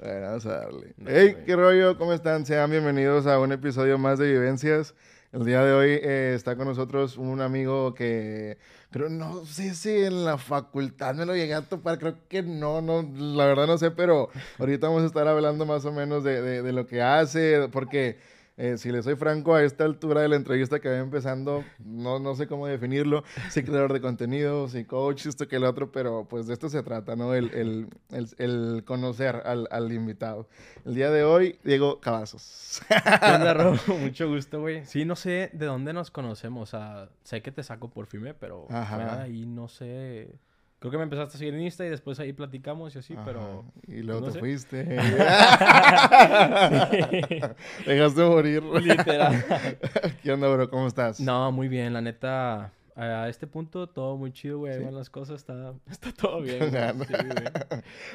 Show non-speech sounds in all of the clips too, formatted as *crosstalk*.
Bueno, vamos a darle. hey, qué rollo, ¿cómo están? Sean bienvenidos a un episodio más de Vivencias. El día de hoy eh, está con nosotros un amigo que creo, no sé si en la facultad me lo llegué a topar, creo que no, no, la verdad no sé, pero ahorita vamos a estar hablando más o menos de, de, de lo que hace, porque eh, si le soy franco, a esta altura de la entrevista que va empezando, no, no sé cómo definirlo. Sí, creador de contenido, sí, coach, esto que el otro, pero pues de esto se trata, ¿no? El, el, el, el conocer al, al, invitado. El día de hoy, Diego Cavazos. *laughs* Mucho gusto, güey. Sí, no sé de dónde nos conocemos. O sea, sé que te saco por firme, pero ahí no sé. Creo que me empezaste a seguir en Insta y después ahí platicamos y así, pero... Y luego pues, te fuiste. *laughs* *laughs* Dejaste morir. Literal. *laughs* ¿Qué onda, bro? ¿Cómo estás? No, muy bien. La neta, a este punto todo muy chido, güey. Van las cosas, está, está todo bien. Sí,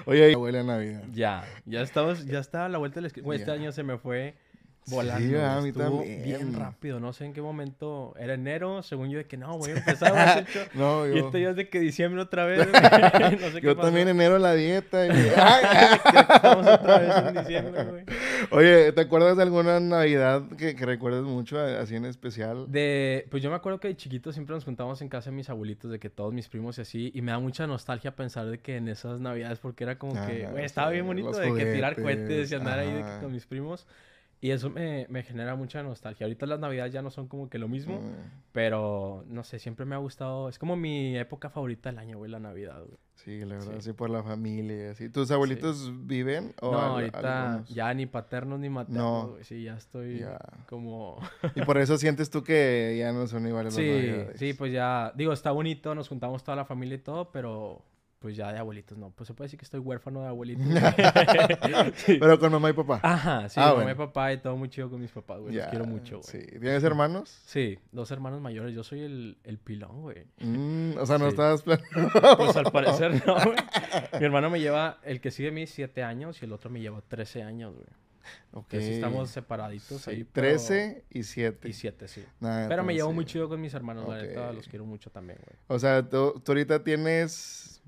Oye, huele a Navidad. Ya, ya estamos, ya está a la vuelta del... Güey, este año se me fue volando. Sí, a mí también. bien rápido. No sé en qué momento. Era enero, según yo, de que no, voy a *laughs* empezar a no, yo... Y este ya es de que diciembre otra vez. *laughs* *laughs* no sé yo también enero la dieta. Y... estamos otra vez en diciembre, güey. Oye, ¿te acuerdas de alguna Navidad que, que recuerdes mucho, así en especial? De, pues yo me acuerdo que de chiquitos siempre nos juntábamos en casa de mis abuelitos, de que todos mis primos y así. Y me da mucha nostalgia pensar de que en esas Navidades, porque era como que, güey, estaba bien bonito de que tirar cohetes y andar ahí con mis primos. Y eso me, me, genera mucha nostalgia. Ahorita las navidades ya no son como que lo mismo, mm. pero no sé, siempre me ha gustado. Es como mi época favorita del año, güey, la Navidad, güey. Sí, la verdad, sí, por la familia, así. ¿Tus abuelitos viven? O no, ahorita ya ni paternos ni maternos, no. Sí, ya estoy como... *laughs* y por eso sientes tú que ya no son iguales sí, Sí, pues ya, digo, está bonito, nos juntamos toda la familia y todo, pero pues ya de abuelitos no. Pues se puede decir que estoy huérfano de abuelitos. *laughs* Pero con mamá y papá. Ajá, sí, ah, mamá y papá y todo muy chido con mis papás, güey. Los quiero mucho, güey. Sí. ¿Tienes hermanos? Sí, dos hermanos mayores. Yo soy el, el pilón, güey. Mm, o sea, no estabas *laughs* Pues al parecer no, güey. Mi hermano me lleva, el que sigue a mí, siete años y el otro me lleva trece años, güey. Ok. estamos separaditos ahí. Pero... 13 y 7. Y 7, sí. pero me llevo muy chido con mis hermanos, la neta, los quiero mucho también, güey. O sea, tú ahorita tienes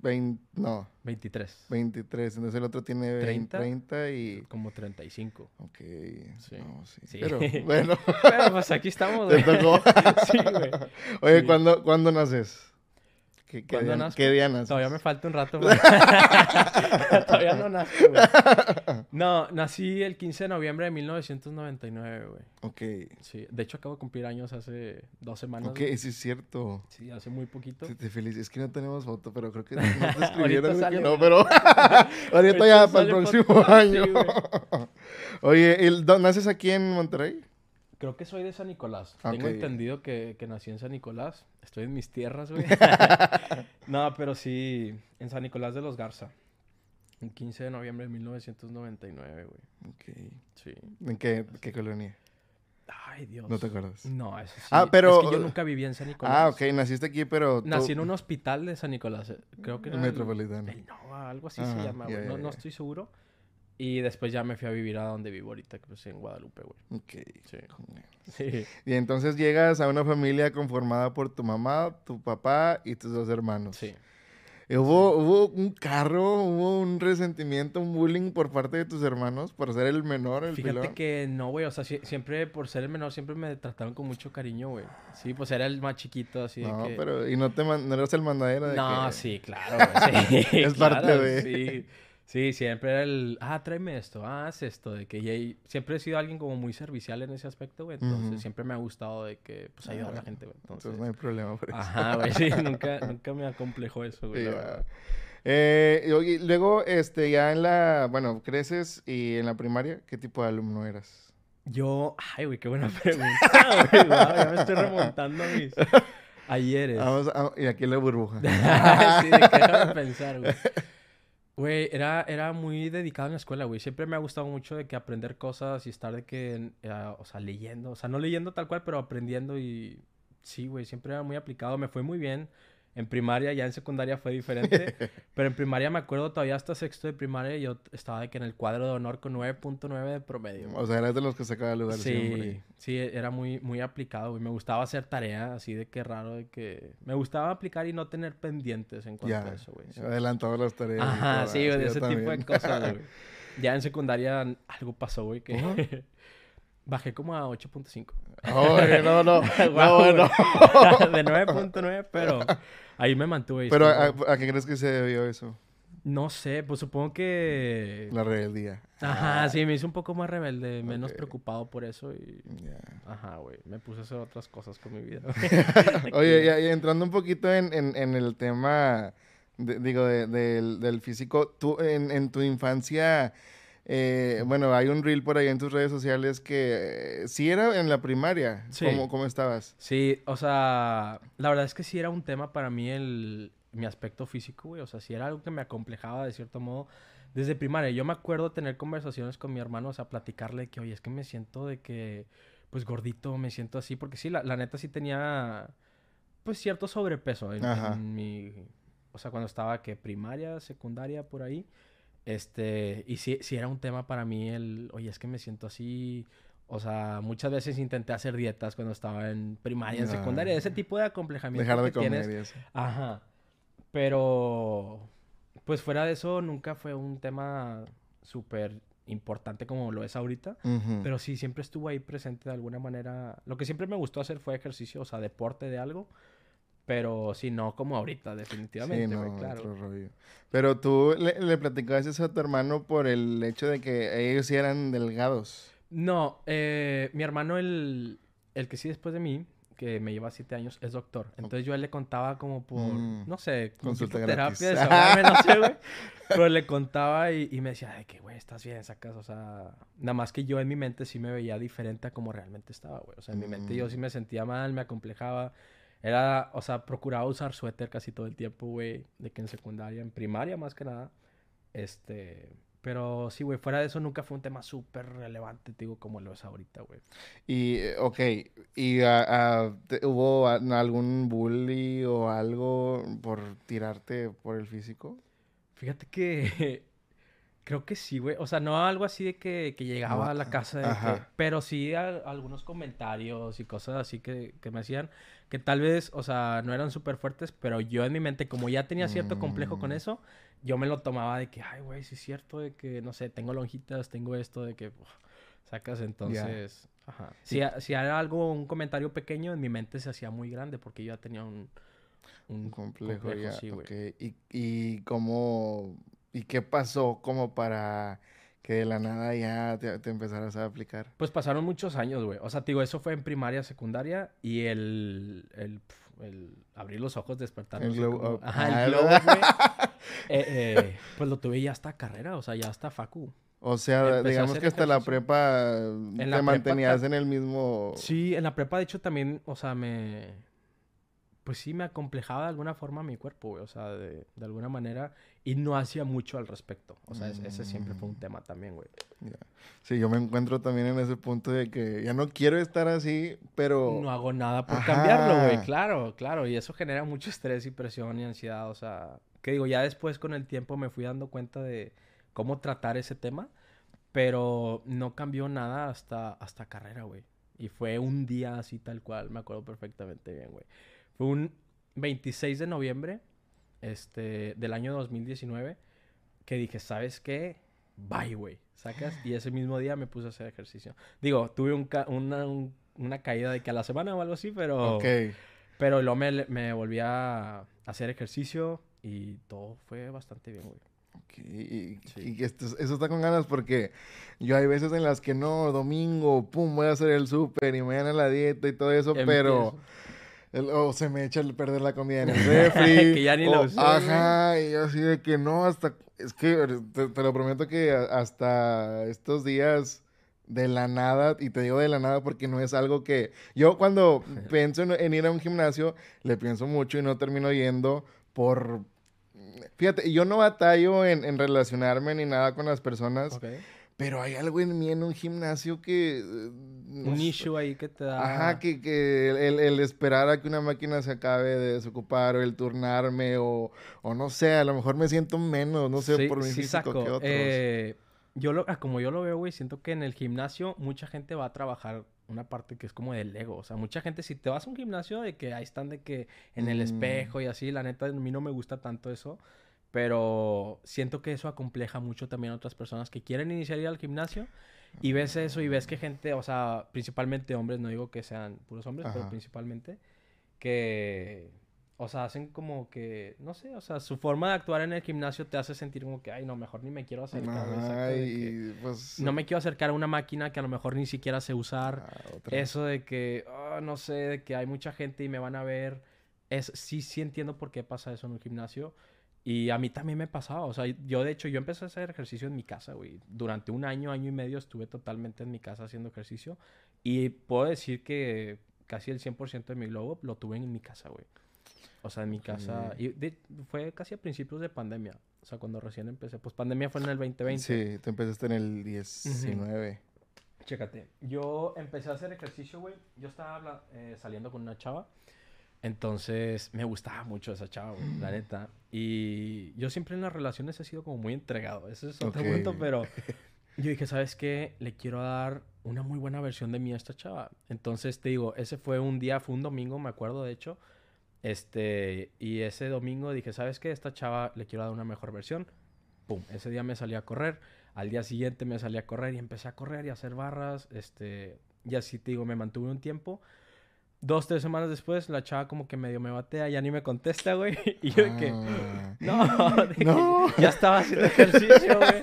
20, no. 23. 23. Entonces el otro tiene 30, 30 y... Como 35. Ok. Sí. No, sí. sí. Pero *laughs* bueno. Pero pues aquí estamos, *laughs* güey. *laughs* sí, güey. Oye, ¿cuándo, ¿cuándo naces? ¿Qué, qué, día, ¿Qué día naces? Todavía me falta un rato. *laughs* *laughs* Todavía no nací, güey. No, nací el 15 de noviembre de 1999, güey. Ok. Sí, de hecho acabo de cumplir años hace dos semanas. Ok, sí es cierto. Sí, hace muy poquito. Sí, te feliz. Es que no tenemos foto, pero creo que no te *laughs* escribieron que no, pero ahorita ya para el próximo año. Oye, ¿naces aquí en Monterrey? Creo que soy de San Nicolás. Tengo entendido que, que, nací en San Nicolás. Estoy en mis tierras, güey. *laughs* *laughs* no, pero sí, en San Nicolás de los Garza. El 15 de noviembre de 1999, güey. Ok. Sí. ¿En qué, qué colonia? Ay, Dios. ¿No te acuerdas? No, eso sí. Ah, pero... Es que yo nunca viví en San Nicolás. Ah, ok. Naciste aquí, pero... Nací en un hospital de San Nicolás. Eh, creo que era... Metropolitano. El, algo así se llama, güey. no, no estoy seguro. Y después ya me fui a vivir a donde vivo ahorita, que pues en Guadalupe, güey. Ok. Sí. sí. Y entonces llegas a una familia conformada por tu mamá, tu papá y tus dos hermanos. Sí. ¿Hubo, ¿Hubo un carro, hubo un resentimiento, un bullying por parte de tus hermanos por ser el menor, el Fíjate que no, güey. O sea, siempre, por ser el menor, siempre me trataron con mucho cariño, güey. Sí, pues era el más chiquito, así no, de que... pero... ¿Y no, te no eras el mandadero de No, sí, claro, güey. Sí, *laughs* es parte de... Sí. Sí, siempre era el, ah, tráeme esto, ah, haz esto, de que ya siempre he sido alguien como muy servicial en ese aspecto, güey, entonces siempre me ha gustado de que, pues, ayudar a la gente, güey. Entonces, no hay problema por eso. Ajá, güey, sí, *laughs* nunca, nunca me acomplejó eso, güey. eh, y luego, este, ya en la, bueno, creces y en la primaria, ¿qué tipo de alumno eras? Yo, ay, güey, qué buena pregunta, *laughs* güey, ya me estoy remontando a mis *laughs* ayeres. Vamos, a, y aquí la burbuja. sí, de qué pensar, güey. Güey, era, era muy dedicado en la escuela, güey. Siempre me ha gustado mucho de que aprender cosas y estar de que, eh, o sea, leyendo. O sea, no leyendo tal cual, pero aprendiendo y... Sí, güey, siempre era muy aplicado. Me fue muy bien en primaria, ya en secundaria fue diferente. *laughs* pero en primaria me acuerdo todavía hasta sexto de primaria yo estaba de que en el cuadro de honor con 9.9 de promedio. O sea, eras de los que sacaba el lugar sí, siempre. Sí, era muy, muy aplicado, güey. Me gustaba hacer tarea, así de que raro, de que... Me gustaba aplicar y no tener pendientes en cuanto a eso, güey. Sí. Adelantaba las tareas. Ajá, sí, de ese tipo de cosas, güey. *laughs* Ya en secundaria algo pasó, güey, que... *laughs* Bajé como a 8.5. no, no. *laughs* no, no. de *laughs* 9.9, pero ahí me mantuve. ¿Pero a, a, qué crees que se debió eso? No sé, pues supongo que... La rebeldía. Ajá, ah. sí, me hice un poco más rebelde, menos preocupado por eso y... Ajá, güey, me puse a hacer otras cosas con mi vida. *laughs* Oye, y, entrando un poquito en, en, el tema, digo, del, del, físico, tú en, en tu infancia eh, bueno, hay un reel por ahí en tus redes sociales que eh, sí era en la primaria. Sí. ¿Cómo, estabas? Sí, o sea, la verdad es que sí era un tema para mí el, mi aspecto físico, güey. O sea, sí era algo que me acomplejaba de cierto modo desde primaria. Yo me acuerdo tener conversaciones con mi hermano, o sea, platicarle que, oye, es que me siento de que, pues gordito, me siento así. Porque sí, la, neta sí tenía, pues cierto sobrepeso en, en mi... O sea, cuando estaba que primaria, secundaria, por ahí. Este, y si si era un tema para mí el, oye, es que me siento así. O sea, muchas veces intenté hacer dietas cuando estaba en primaria, en secundaria, ese tipo de acomplejamiento. Dejar de comer y eso. Ajá. Pero, pues fuera de eso, nunca fue un tema súper importante como lo es ahorita. Pero sí, siempre estuvo ahí presente de alguna manera. Lo que siempre me gustó hacer fue ejercicio, o sea, deporte de algo. Pero sí, no como ahorita, definitivamente, sí, claro. Pero tú le, le platicabas eso a tu hermano por el hecho de que ellos sí eran delgados. No, eh, mi hermano, el, el que sí después de mí, que me lleva siete años, es doctor. Entonces yo a él le contaba como por, mm. no sé, consulta terapia, no sé, güey. *laughs* Pero le contaba y, y me decía, ay, que güey, estás bien, sacas, o sea, nada más que yo en mi mente sí me veía diferente a como realmente estaba, güey. O sea, en mi mente yo mm. sí me sentía mal, me acomplejaba. Era, o sea, procuraba usar suéter casi todo el tiempo, güey. De que en secundaria, en primaria más que nada. Este. Pero sí, güey, fuera de eso nunca fue un tema súper relevante, digo, como lo es ahorita, güey. Y, eh, ok, ¿y hubo algún bully o algo por tirarte por el físico? Fíjate que *laughs* Creo que sí, güey. O sea, no algo así de que, llegaba a la casa, de que, pero sí algunos comentarios y cosas así que, me hacían, que tal vez, o sea, no eran súper fuertes, pero yo en mi mente, como ya tenía cierto complejo con mm. eso, yo me lo tomaba de que, ay, güey, sí es cierto, de que, no sé, tengo lonjitas, tengo esto, de que, sacas, entonces, ajá. Si, si era algo, un comentario pequeño, en mi mente se hacía muy grande porque yo ya tenía un... Un, complejo, ya. Sí, ¿Y, y cómo ¿Y qué pasó como para que de la nada ya te, empezaras a aplicar? Pues pasaron muchos años, güey. O sea, te digo, eso fue en primaria, secundaria y el, el, el abrir los ojos, despertar. El glow Ajá, el glow güey. *laughs* Eh, eh, pues lo tuve ya hasta carrera, o sea, ya hasta facu. O sea, digamos que hasta la prepa te mantenías en el mismo... Sí, en la prepa, de hecho, también, o sea, me pues sí me acomplejaba de alguna forma mi cuerpo, güey. O sea, de, alguna manera. Y no hacía mucho al respecto. O sea, ese siempre fue un mm. tema también, güey. Sí, yo me encuentro también en ese punto de que ya no quiero estar así, pero... No hago nada por cambiarlo, güey. Claro, claro. Y eso genera mucho estrés y presión y ansiedad. O sea, que digo, ya después con el tiempo me fui dando cuenta de cómo tratar ese tema. Pero no cambió nada hasta, hasta carrera, güey. Y fue un día así tal cual. Me acuerdo perfectamente bien, güey. Fue un 26 de noviembre este, del año 2019 que dije, ¿sabes qué? Bye, güey. ¿Sacas? Y ese mismo día me puse a hacer ejercicio. Digo, tuve una, una, caída de que a la semana o algo así, pero... Ok. Pero luego me, me volví a hacer ejercicio y todo fue bastante bien, güey. Y, y esto, eso está con ganas porque yo hay veces en las que no, domingo, pum, voy a hacer el súper y me dan a la dieta y todo eso, pero o se me echa a perder la comida en el *laughs* refri. que ya ni lo usé. Ajá, y yo así de que no, hasta. Es que te, lo prometo que hasta estos días de la nada, y te digo de la nada porque no es algo que. Yo cuando *laughs* pienso en, ir a un gimnasio, le pienso mucho y no termino yendo por. Fíjate, yo no batallo en, relacionarme ni nada con las personas. Pero hay algo en mí en un gimnasio que... Eh, un issue ahí que te da... Ajá, que, que el, esperar a que una máquina se acabe de desocupar o el turnarme o, o no sé, a lo mejor me siento menos, no sé, por mi físico que otros. Eh, yo lo, ah, como yo lo veo, güey, siento que en el gimnasio mucha gente va a trabajar una parte que es como del ego. O sea, mucha gente, si te vas a un gimnasio, de que ahí están de que en el mm. espejo y así, la neta, a mí no me gusta tanto eso. Pero siento que eso acompleja mucho también a otras personas que quieren iniciar ir al gimnasio y ves eso y ves que gente, o sea, principalmente hombres, no digo que sean puros hombres, pero principalmente, que, o sea, hacen como que, no sé, o sea, su forma de actuar en el gimnasio te hace sentir como que, ay, no, mejor ni me quiero acercar. Pues, no me quiero acercar a una máquina que a lo mejor ni siquiera sé usar. Ah, eso de que, oh, no sé, de que hay mucha gente y me van a ver. Es, sí, sí entiendo por qué pasa eso en un gimnasio. Y a mí también me pasaba, o sea, yo de hecho, yo empecé a hacer ejercicio en mi casa, güey. Durante un año, año y medio estuve totalmente en mi casa haciendo ejercicio. Y puedo decir que casi el 100% de mi globo lo tuve en mi casa, güey. O sea, en mi casa. Y fue casi a principios de pandemia. O sea, cuando recién empecé. Pues pandemia fue en el 2020. Sí, tú empezaste en el 19. Chécate. Yo empecé a hacer ejercicio, güey. Yo estaba eh, saliendo con una chava. Entonces, me gustaba mucho esa chava, la neta. Y yo siempre en las relaciones he sido como muy entregado. Ese es otro punto, pero *laughs* yo dije, ¿sabes qué? Le quiero dar una muy buena versión de mí a esta chava. Entonces, te digo, ese fue un día, fue un domingo, me acuerdo, de hecho. Este, y ese domingo dije, ¿sabes qué? Esta chava le quiero dar una mejor versión. Pum, ese día me salí a correr. Al día siguiente me salí a correr y empecé a correr y a hacer barras. Este, y así te digo, me mantuve un tiempo. Dos, tres semanas después, la chava como que medio me batea, ya ni me contesta, güey. *laughs* Y yo de que, ah. no, *laughs* no. ya estaba haciendo ejercicio, güey.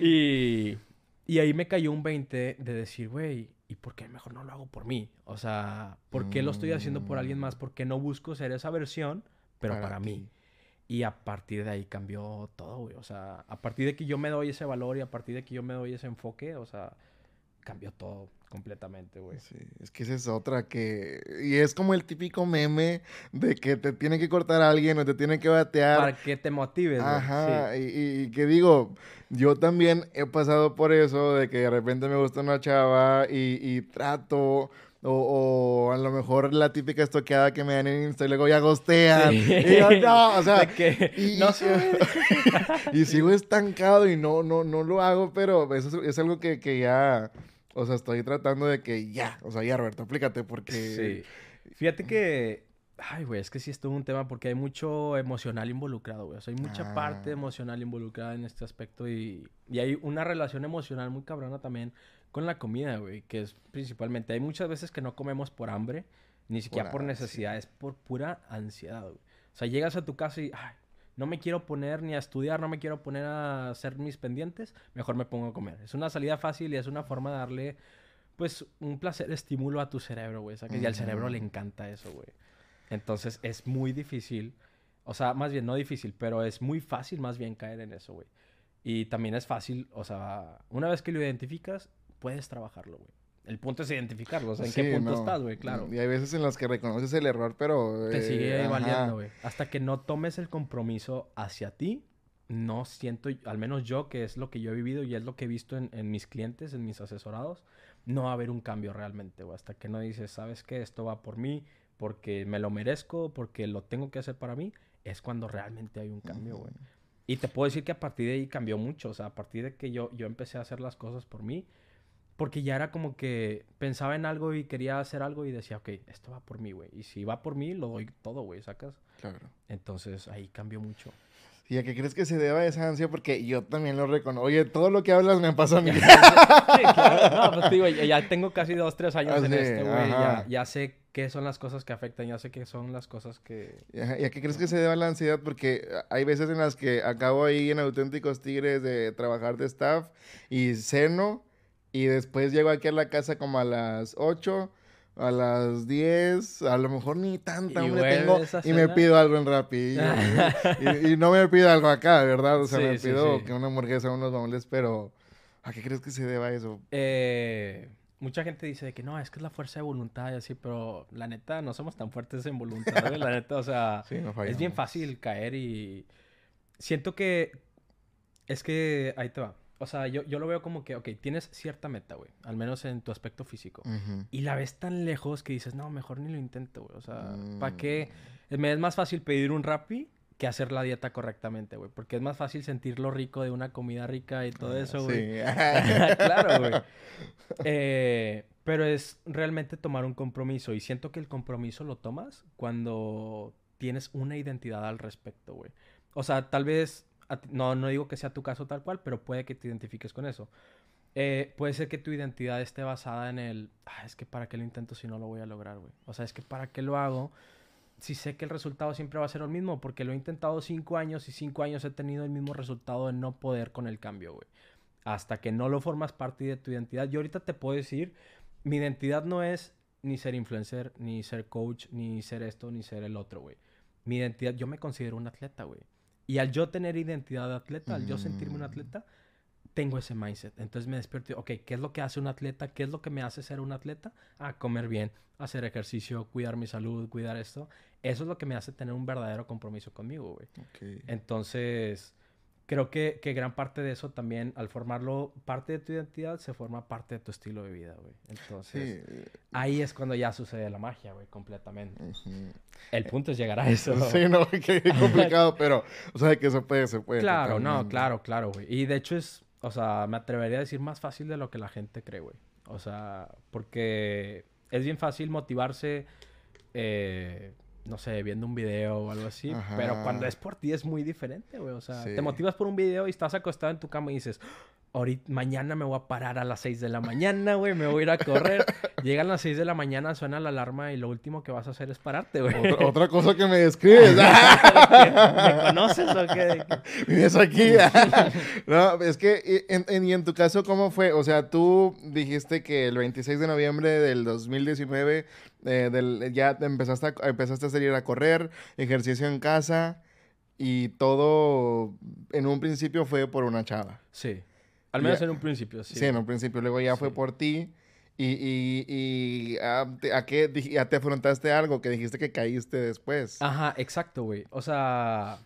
Y, y ahí me cayó un 20 de decir, güey, ¿y por qué mejor no lo hago por mí? O sea, ¿por qué lo estoy haciendo por alguien más? ¿Por qué no busco ser esa versión, pero para, mí? Y a partir de ahí cambió todo, güey. O sea, a partir de que yo me doy ese valor y a partir de que yo me doy ese enfoque, o sea, cambió todo completamente, güey. Sí, es que esa es otra que... Y es como el típico meme de que te tiene que cortar a alguien o te tiene que batear. Para que te motives, güey. Ajá, y, y, que digo, yo también he pasado por eso de que de repente me gusta una chava y, trato... O, a lo mejor la típica estoqueada que me dan en Insta y luego ya gostean. Y yo, no, o sea, *laughs* y, no *laughs* y sigo estancado y no, no, no lo hago, pero eso es, algo que, que ya o sea, estoy tratando de que ya, o sea, ya, Roberto, explícate porque... Sí. Fíjate que... Ay, güey, es que sí es todo un tema porque hay mucho emocional involucrado, güey. O sea, hay mucha parte ah. emocional involucrada en este aspecto y, y hay una relación emocional muy cabrona también con la comida, güey, que es principalmente... Hay muchas veces que no comemos por hambre, ni siquiera por, necesidad, es por pura ansiedad, güey. O sea, llegas a tu casa y, ay, no me quiero poner ni a estudiar, no me quiero poner a hacer mis pendientes, mejor me pongo a comer. Es una salida fácil y es una forma de darle, pues, un placer, estímulo a tu cerebro, güey. O sea, que ya al cerebro le encanta eso, güey. Entonces, es muy difícil, o sea, más bien, no difícil, pero es muy fácil más bien caer en eso, güey. Y también es fácil, o sea, una vez que lo identificas, puedes trabajarlo, güey. El punto es identificarlo, o sea, en qué punto estás, güey, claro. Y hay veces en las que reconoces el error, pero... Te sigue eh, valiendo, güey. Hasta que no tomes el compromiso hacia ti, no siento, al menos yo, que es lo que yo he vivido y es lo que he visto en, mis clientes, en mis asesorados, no va a haber un cambio realmente, güey. Hasta que no dices, ¿sabes qué? Esto va por mí, porque me lo merezco, porque lo tengo que hacer para mí, es cuando realmente hay un cambio, güey. Y te puedo decir que a partir de ahí cambió mucho, o sea, a partir de que yo, yo empecé a hacer las cosas por mí, porque ya era como que pensaba en algo y quería hacer algo y decía, ok, esto va por mí, güey. Y si va por mí, lo doy todo, güey, ¿sacas? Claro. Entonces ahí cambió mucho. ¿Y a qué crees que se deba esa ansia? Porque yo también lo reconozco. Oye, todo lo que hablas me pasa a mí. *laughs* sí, claro. No, pues digo, ya tengo casi dos, tres años en esto, güey. Ya, ya, sé qué son las cosas que afectan, ya sé qué son las cosas que... ¿Y a qué crees que se deba la ansiedad? Porque hay veces en las que acabo ahí en Auténticos Tigres de trabajar de staff y ceno y después llego aquí a la casa como a las 8, a las 10, a lo mejor ni tanta hambre tengo y me pido algo en Rappi. y, no me pido algo acá, ¿verdad? O sea, me pido que una hamburguesa, unos bombones, pero ¿a qué crees que se deba eso? Eh, mucha gente dice que no, es que es la fuerza de voluntad y así, pero la neta no somos tan fuertes en voluntad, La *laughs* neta, o sea, es bien fácil caer y siento que es que ahí te va o sea, yo, yo lo veo como que, ok, tienes cierta meta, güey, al menos en tu aspecto físico. Y la ves tan lejos que dices, no, mejor ni lo intento, güey. O sea, ¿para qué? Mm. Me es más fácil pedir un Rappi que hacer la dieta correctamente, güey. Porque es más fácil sentir lo rico de una comida rica y todo ah, eso, güey. Sí. *laughs* claro, güey. Eh, pero es realmente tomar un compromiso. Y siento que el compromiso lo tomas cuando tienes una identidad al respecto, güey. O sea, tal vez no, no digo que sea tu caso tal cual, pero puede que te identifiques con eso. Eh, puede ser que tu identidad esté basada en el, ah, es que para qué lo intento si no lo voy a lograr, güey. O sea, es que para qué lo hago si sé que el resultado siempre va a ser el mismo, porque lo he intentado cinco años y cinco años he tenido el mismo resultado de no poder con el cambio, güey. Hasta que no lo formas parte de tu identidad. Yo ahorita te puedo decir, mi identidad no es ni ser influencer, ni ser coach, ni ser esto, ni ser el otro, güey. Mi identidad, yo me considero un atleta, güey. Y al yo tener identidad de atleta, al yo sentirme un mm. atleta, tengo ese mindset. Entonces me despierto, ok, ¿qué es lo que hace un atleta? ¿Qué es lo que me hace ser un atleta? A comer bien, hacer ejercicio, cuidar mi salud, cuidar esto. Eso es lo que me hace tener un verdadero compromiso conmigo, güey. Entonces, creo que, que, gran parte de eso también, al formarlo parte de tu identidad, se forma parte de tu estilo de vida, güey. Entonces, ahí es cuando ya sucede la magia, güey, completamente. El punto es llegar a eso. *laughs* Sí, no, *laughs* que *laughs* complicado, pero, o sea, que se puede, se puede. Claro, no, claro, claro, güey. Y de hecho es, o sea, me atrevería a decir más fácil de lo que la gente cree, güey. O sea, porque es bien fácil motivarse. Eh, no sé, viendo un video o algo así. Pero cuando es por ti es muy diferente, güey. O sea, te motivas por un video y estás acostado en tu cama y dices, ahorita, mañana me voy a parar a las 6 de la mañana, güey, me voy a ir a correr. *laughs* Llegan las 6 de la mañana, suena la alarma y lo último que vas a hacer es pararte, güey. Otra, *laughs* cosa que me describes. *laughs* ¿Me conoces o qué? Vives aquí. no, es que, en, y en tu caso, ¿cómo fue? O sea, tú dijiste que el 26 de noviembre del 2019 eh, del, ya empezaste a, empezaste a salir a correr, ejercicio en casa y todo en un principio fue por una chava. Sí. Al menos en un principio, sí. Sí, en un principio. Luego ya fue por ti. Y, y, y ah, a, qué ya te afrontaste algo que dijiste que caíste después. Ajá, exacto, güey. O sea,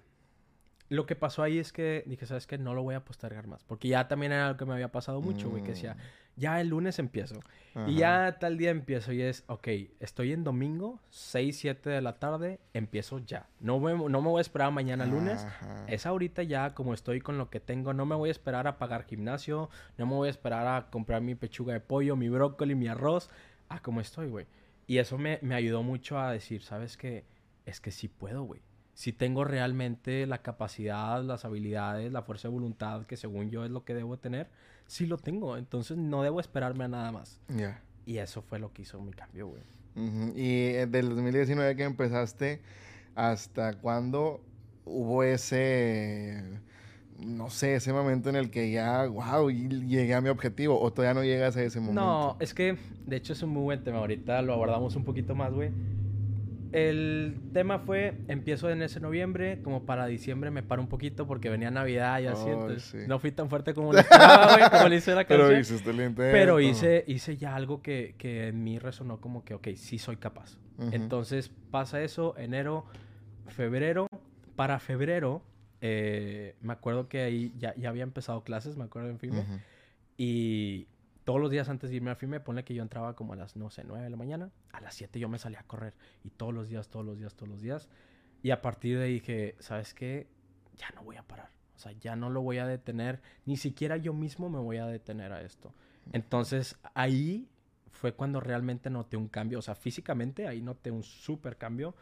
lo que pasó ahí es que dije, ¿sabes qué? No lo voy a postergar más. Porque ya también era algo que me había pasado mucho, güey. Que decía, mm ya el lunes empiezo. Y ya tal día empiezo y es, ok, estoy en domingo, 6, 7 de la tarde, empiezo ya. No me, no me voy a esperar mañana lunes. Es ahorita ya como estoy con lo que tengo. No me voy a esperar a pagar gimnasio. No me voy a esperar a comprar mi pechuga de pollo, mi brócoli, mi arroz. A como estoy, güey. Y eso me, me ayudó mucho a decir, ¿sabes qué? Es que sí puedo, güey si tengo realmente la capacidad, las habilidades, la fuerza de voluntad, que según yo es lo que debo tener, sí lo tengo. Entonces no debo esperarme a nada más. Ya. Y eso fue lo que hizo mi cambio, güey. Y eh, del 2019 que empezaste, ¿hasta cuándo hubo ese, no sé, ese momento en el que ya, wow, llegué a mi objetivo? ¿O todavía no llegas a ese momento? No, es que, de hecho, es un muy buen tema. Ahorita lo abordamos un poquito más, güey. El tema fue, empiezo en ese noviembre, como para diciembre me paro un poquito porque venía Navidad y así, entonces no fui tan fuerte como *laughs* güey, le hice la canción. Pero hice Pero hice, hice ya algo que, que, en mí resonó como que, ok, sí soy capaz. Entonces pasa eso, enero, febrero. Para febrero, eh, me acuerdo que ahí ya, ya había empezado clases, me acuerdo en FIME. Y todos los días antes de irme al FIME, pone que yo entraba como a las, no sé, 9 de la mañana. A las 7 yo me salía a correr. Y todos los días, todos los días, todos los días. Y a partir de ahí dije, ¿sabes qué? Ya no voy a parar. O sea, ya no lo voy a detener. Ni siquiera yo mismo me voy a detener a esto. Entonces, ahí fue cuando realmente noté un cambio. O sea, físicamente ahí noté un súper cambio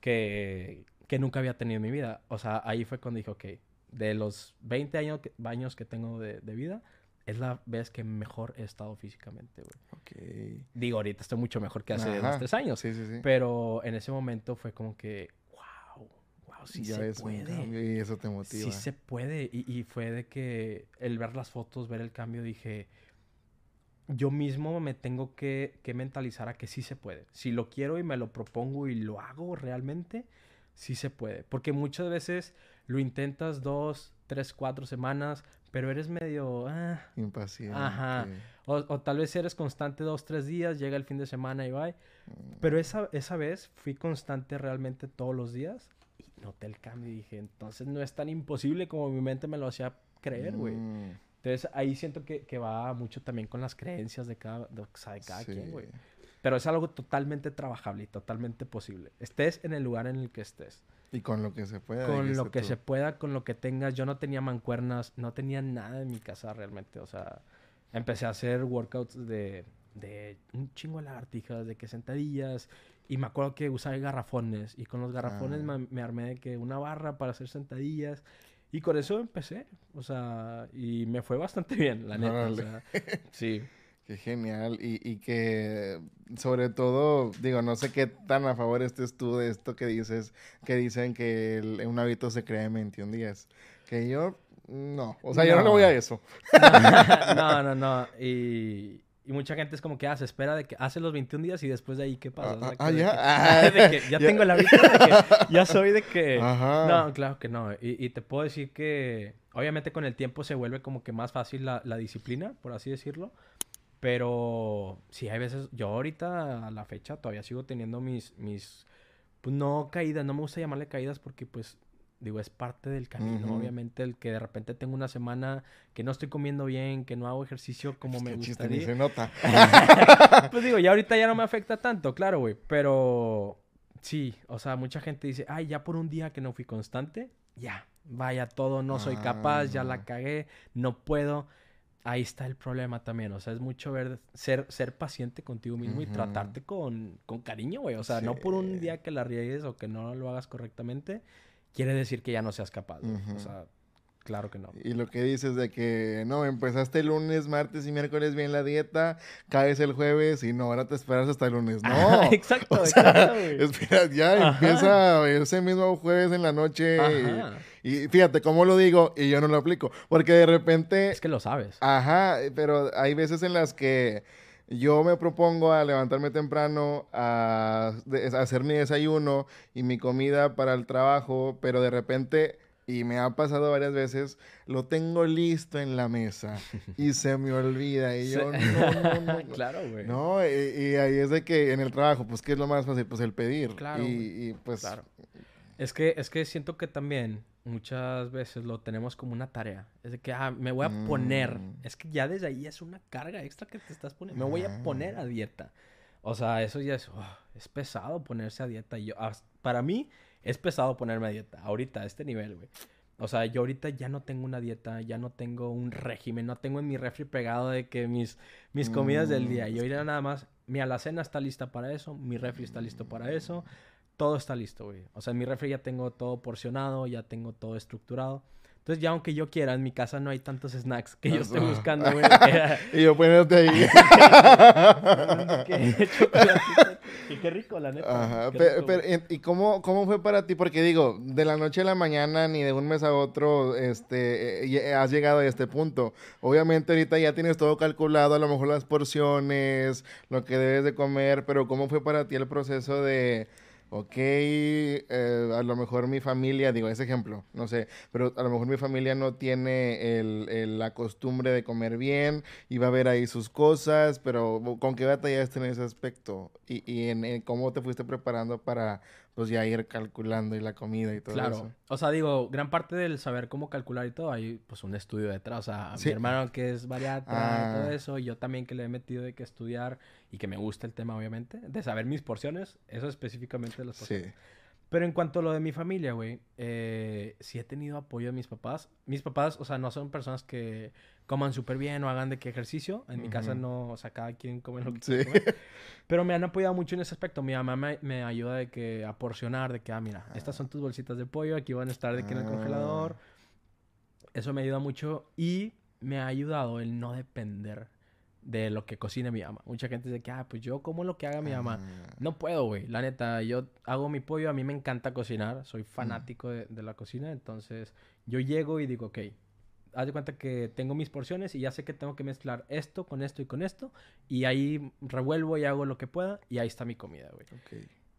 que, que nunca había tenido en mi vida. O sea, ahí fue cuando dije, ok, de los 20 años que, años que tengo de, de vida, es la vez que mejor he estado físicamente, güey. Ok. Digo, ahorita estoy mucho mejor que hace dos, tres años. Sí, sí, sí. Pero en ese momento fue como que, wow, wow, sí se puede. y eso te motiva. Sí se puede. Y, y, fue de que el ver las fotos, ver el cambio, dije, yo mismo me tengo que, que mentalizar a que sí se puede. Si lo quiero y me lo propongo y lo hago realmente, sí se puede. Porque muchas veces lo intentas dos, tres, cuatro semanas, pero eres medio... Ah, Impaciente. Ajá. O, tal vez eres constante dos, tres días, llega el fin de semana y va. Mm. Pero esa, esa vez fui constante realmente todos los días y noté el cambio y dije, entonces no es tan imposible como mi mente me lo hacía creer, güey. Mm. Entonces ahí siento que, que, va mucho también con las creencias de cada, de, cada quien, güey. Pero es algo totalmente trabajable y totalmente posible. Estés en el lugar en el que estés. Y con lo que se pueda. Con lo que se pueda, con lo que tengas. Yo no tenía mancuernas, no tenía nada en mi casa realmente. O sea, empecé a hacer workouts de, de un chingo de lagartijas, de que sentadillas. Y me acuerdo que usaba garrafones. Y con los garrafones ah. me, me, armé de que una barra para hacer sentadillas. Y con eso empecé, o sea, y me fue bastante *laughs* bien, la neta. O sea, sí. Qué genial. Y, y, que, sobre todo, digo, no sé qué tan a favor estés tú de esto que dices, que dicen que un hábito se crea en 21 días. Que yo, no. O sea, yo no le voy a eso. *laughs* no, no, no. Y, y mucha gente es como que, hace, ah, espera de que hace los 21 días y después de ahí, ¿qué pasa? Ah, ah ya. *laughs* de que ya *laughs* tengo la vida de que ya soy de que... No, claro que no. Y, y, te puedo decir que, obviamente con el tiempo se vuelve como que más fácil la, la disciplina, por así decirlo. Pero sí, hay veces, yo ahorita a la fecha todavía sigo teniendo mis, mis, pues no caídas, no me gusta llamarle caídas porque pues digo, es parte del camino, obviamente, el que de repente tengo una semana que no estoy comiendo bien, que no hago ejercicio como me gustaría. Chiste, se nota. *laughs* pues digo, ya ahorita ya no me afecta tanto, claro, güey, pero sí, o sea, mucha gente dice, ay, ya por un día que no fui constante, ya, vaya todo, no soy capaz, ya la ah. cagué, no puedo. Ahí está el problema también, o sea, es mucho ver, ser, ser paciente contigo mismo y tratarte con, con cariño, güey. O sea, no por un día que la riegues o que no lo hagas correctamente, quiere decir que ya no seas capaz. O sea, claro que no. Y lo que dices de que, no, empezaste el lunes, martes y miércoles bien la dieta, caes el jueves y no, ahora te esperas hasta el lunes. *laughs* No. exacto, exacto. espera, ya empieza ese mismo jueves en la noche. Y, y, fíjate cómo lo digo y yo no lo aplico. Porque de repente... Es que lo sabes. Ajá, pero hay veces en las que yo me propongo a levantarme temprano, a, hacer mi desayuno y mi comida para el trabajo, pero de repente, y me ha pasado varias veces, lo tengo listo en la mesa *laughs* y se me olvida y yo *laughs* no, no, no. claro, güey. No, y, ahí es de que en el trabajo, pues, ¿qué es lo más fácil? Pues el pedir. Claro. Y, y pues... Claro. Es que, es que siento que también muchas veces lo tenemos como una tarea. Es de que, ah, me voy a poner. Mm. Es que ya desde ahí es una carga extra que te estás poniendo. Me voy a poner a dieta. O sea, eso ya es, oh, es pesado ponerse a dieta. Y yo, para mí, es pesado ponerme a dieta. Ahorita, a este nivel, güey. O sea, yo ahorita ya no tengo una dieta, ya no tengo un régimen, no tengo en mi refri pegado de que mis, mis comidas del día. Yo ya nada más, mi alacena está lista para eso, mi refri está listo para eso todo está listo, güey. O sea, en mi refri ya tengo todo porcionado, ya tengo todo estructurado. Entonces, ya aunque yo quiera, en mi casa no hay tantos snacks que yo estoy buscando, *laughs* güey. y yo ponerte ahí. *laughs* *laughs* qué, qué rico, la neta. Ajá. Pero, ¿y cómo, cómo fue para ti? Porque digo, de la noche a la mañana, ni de un mes a otro, este, eh, eh, has llegado a este punto. Obviamente ahorita ya tienes todo calculado, a lo mejor las porciones, lo que debes de comer, pero ¿cómo fue para ti el proceso de ok, eh, a lo mejor mi familia, digo, ese ejemplo, no sé, pero a lo mejor mi familia no tiene el, la costumbre de comer bien y va a ver ahí sus cosas, pero ¿con qué batallaste en ese aspecto? Y, y en, cómo te fuiste preparando para, pues ya ir calculando y la comida y todo claro. eso. O sea, digo, gran parte del saber cómo calcular y todo, hay pues un estudio detrás. O sea, mi hermano que es bariatra y todo ah. eso, y yo también que le he metido de que estudiar y que me gusta el tema, obviamente, de saber mis porciones, eso específicamente de las porciones. Sí. Pero en cuanto a lo de mi familia, güey, eh, sí he tenido apoyo de mis papás. Mis papás, o sea, no son personas que coman súper bien o hagan de qué ejercicio. En mi casa no, o sea, cada quien come lo que sí. *laughs* Pero me han apoyado mucho en ese aspecto. Mi mamá me, ayuda de que a porcionar, de que, ah, mira, estas son tus bolsitas de pollo, aquí van a estar de que en el congelador. Ah. Eso me ayuda mucho y me ha ayudado el no depender de lo que cocine mi mamá. Mucha gente dice que, ah, pues yo como lo que haga mi mamá. Ah. No puedo, güey. La neta, yo hago mi pollo, a mí me encanta cocinar, soy fanático de, la cocina, entonces yo llego y digo, ok, haz de cuenta que tengo mis porciones y ya sé que tengo que mezclar esto con esto y con esto, y ahí revuelvo y hago lo que pueda, y ahí está mi comida, güey.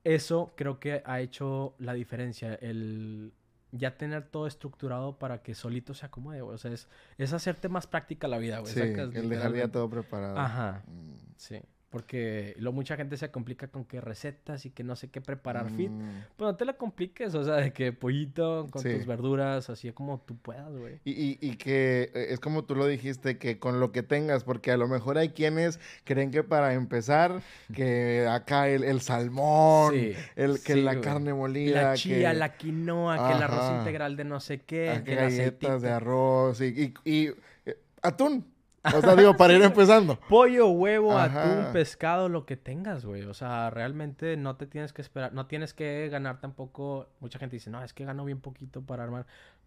Eso creo que ha hecho la diferencia, el ya tener todo estructurado para que solito se acomode, güey. O sea, es, es hacerte más práctica la vida, güey. Sí, el dejar ya todo preparado. Ajá, mm. sí. Porque lo mucha gente se complica con que recetas y que no sé qué preparar fit. Mm. Pues no te la compliques, o sea, de que pollito con tus verduras, así como tú puedas, güey. Y, y, y, que eh, es como tú lo dijiste, que con lo que tengas, porque a lo mejor hay quienes creen que para empezar, que acá el, el salmón, el que la carne molida. La chía, la quinoa, que el arroz integral de no sé qué. que galletas de arroz y, y, y eh, atún. O sea, digo, para ir empezando. Pollo, huevo, atún, pescado, lo que tengas, güey. O sea, realmente no te tienes que esperar, no tienes que ganar tampoco. Mucha gente dice, no, es que gano bien poquito para armar.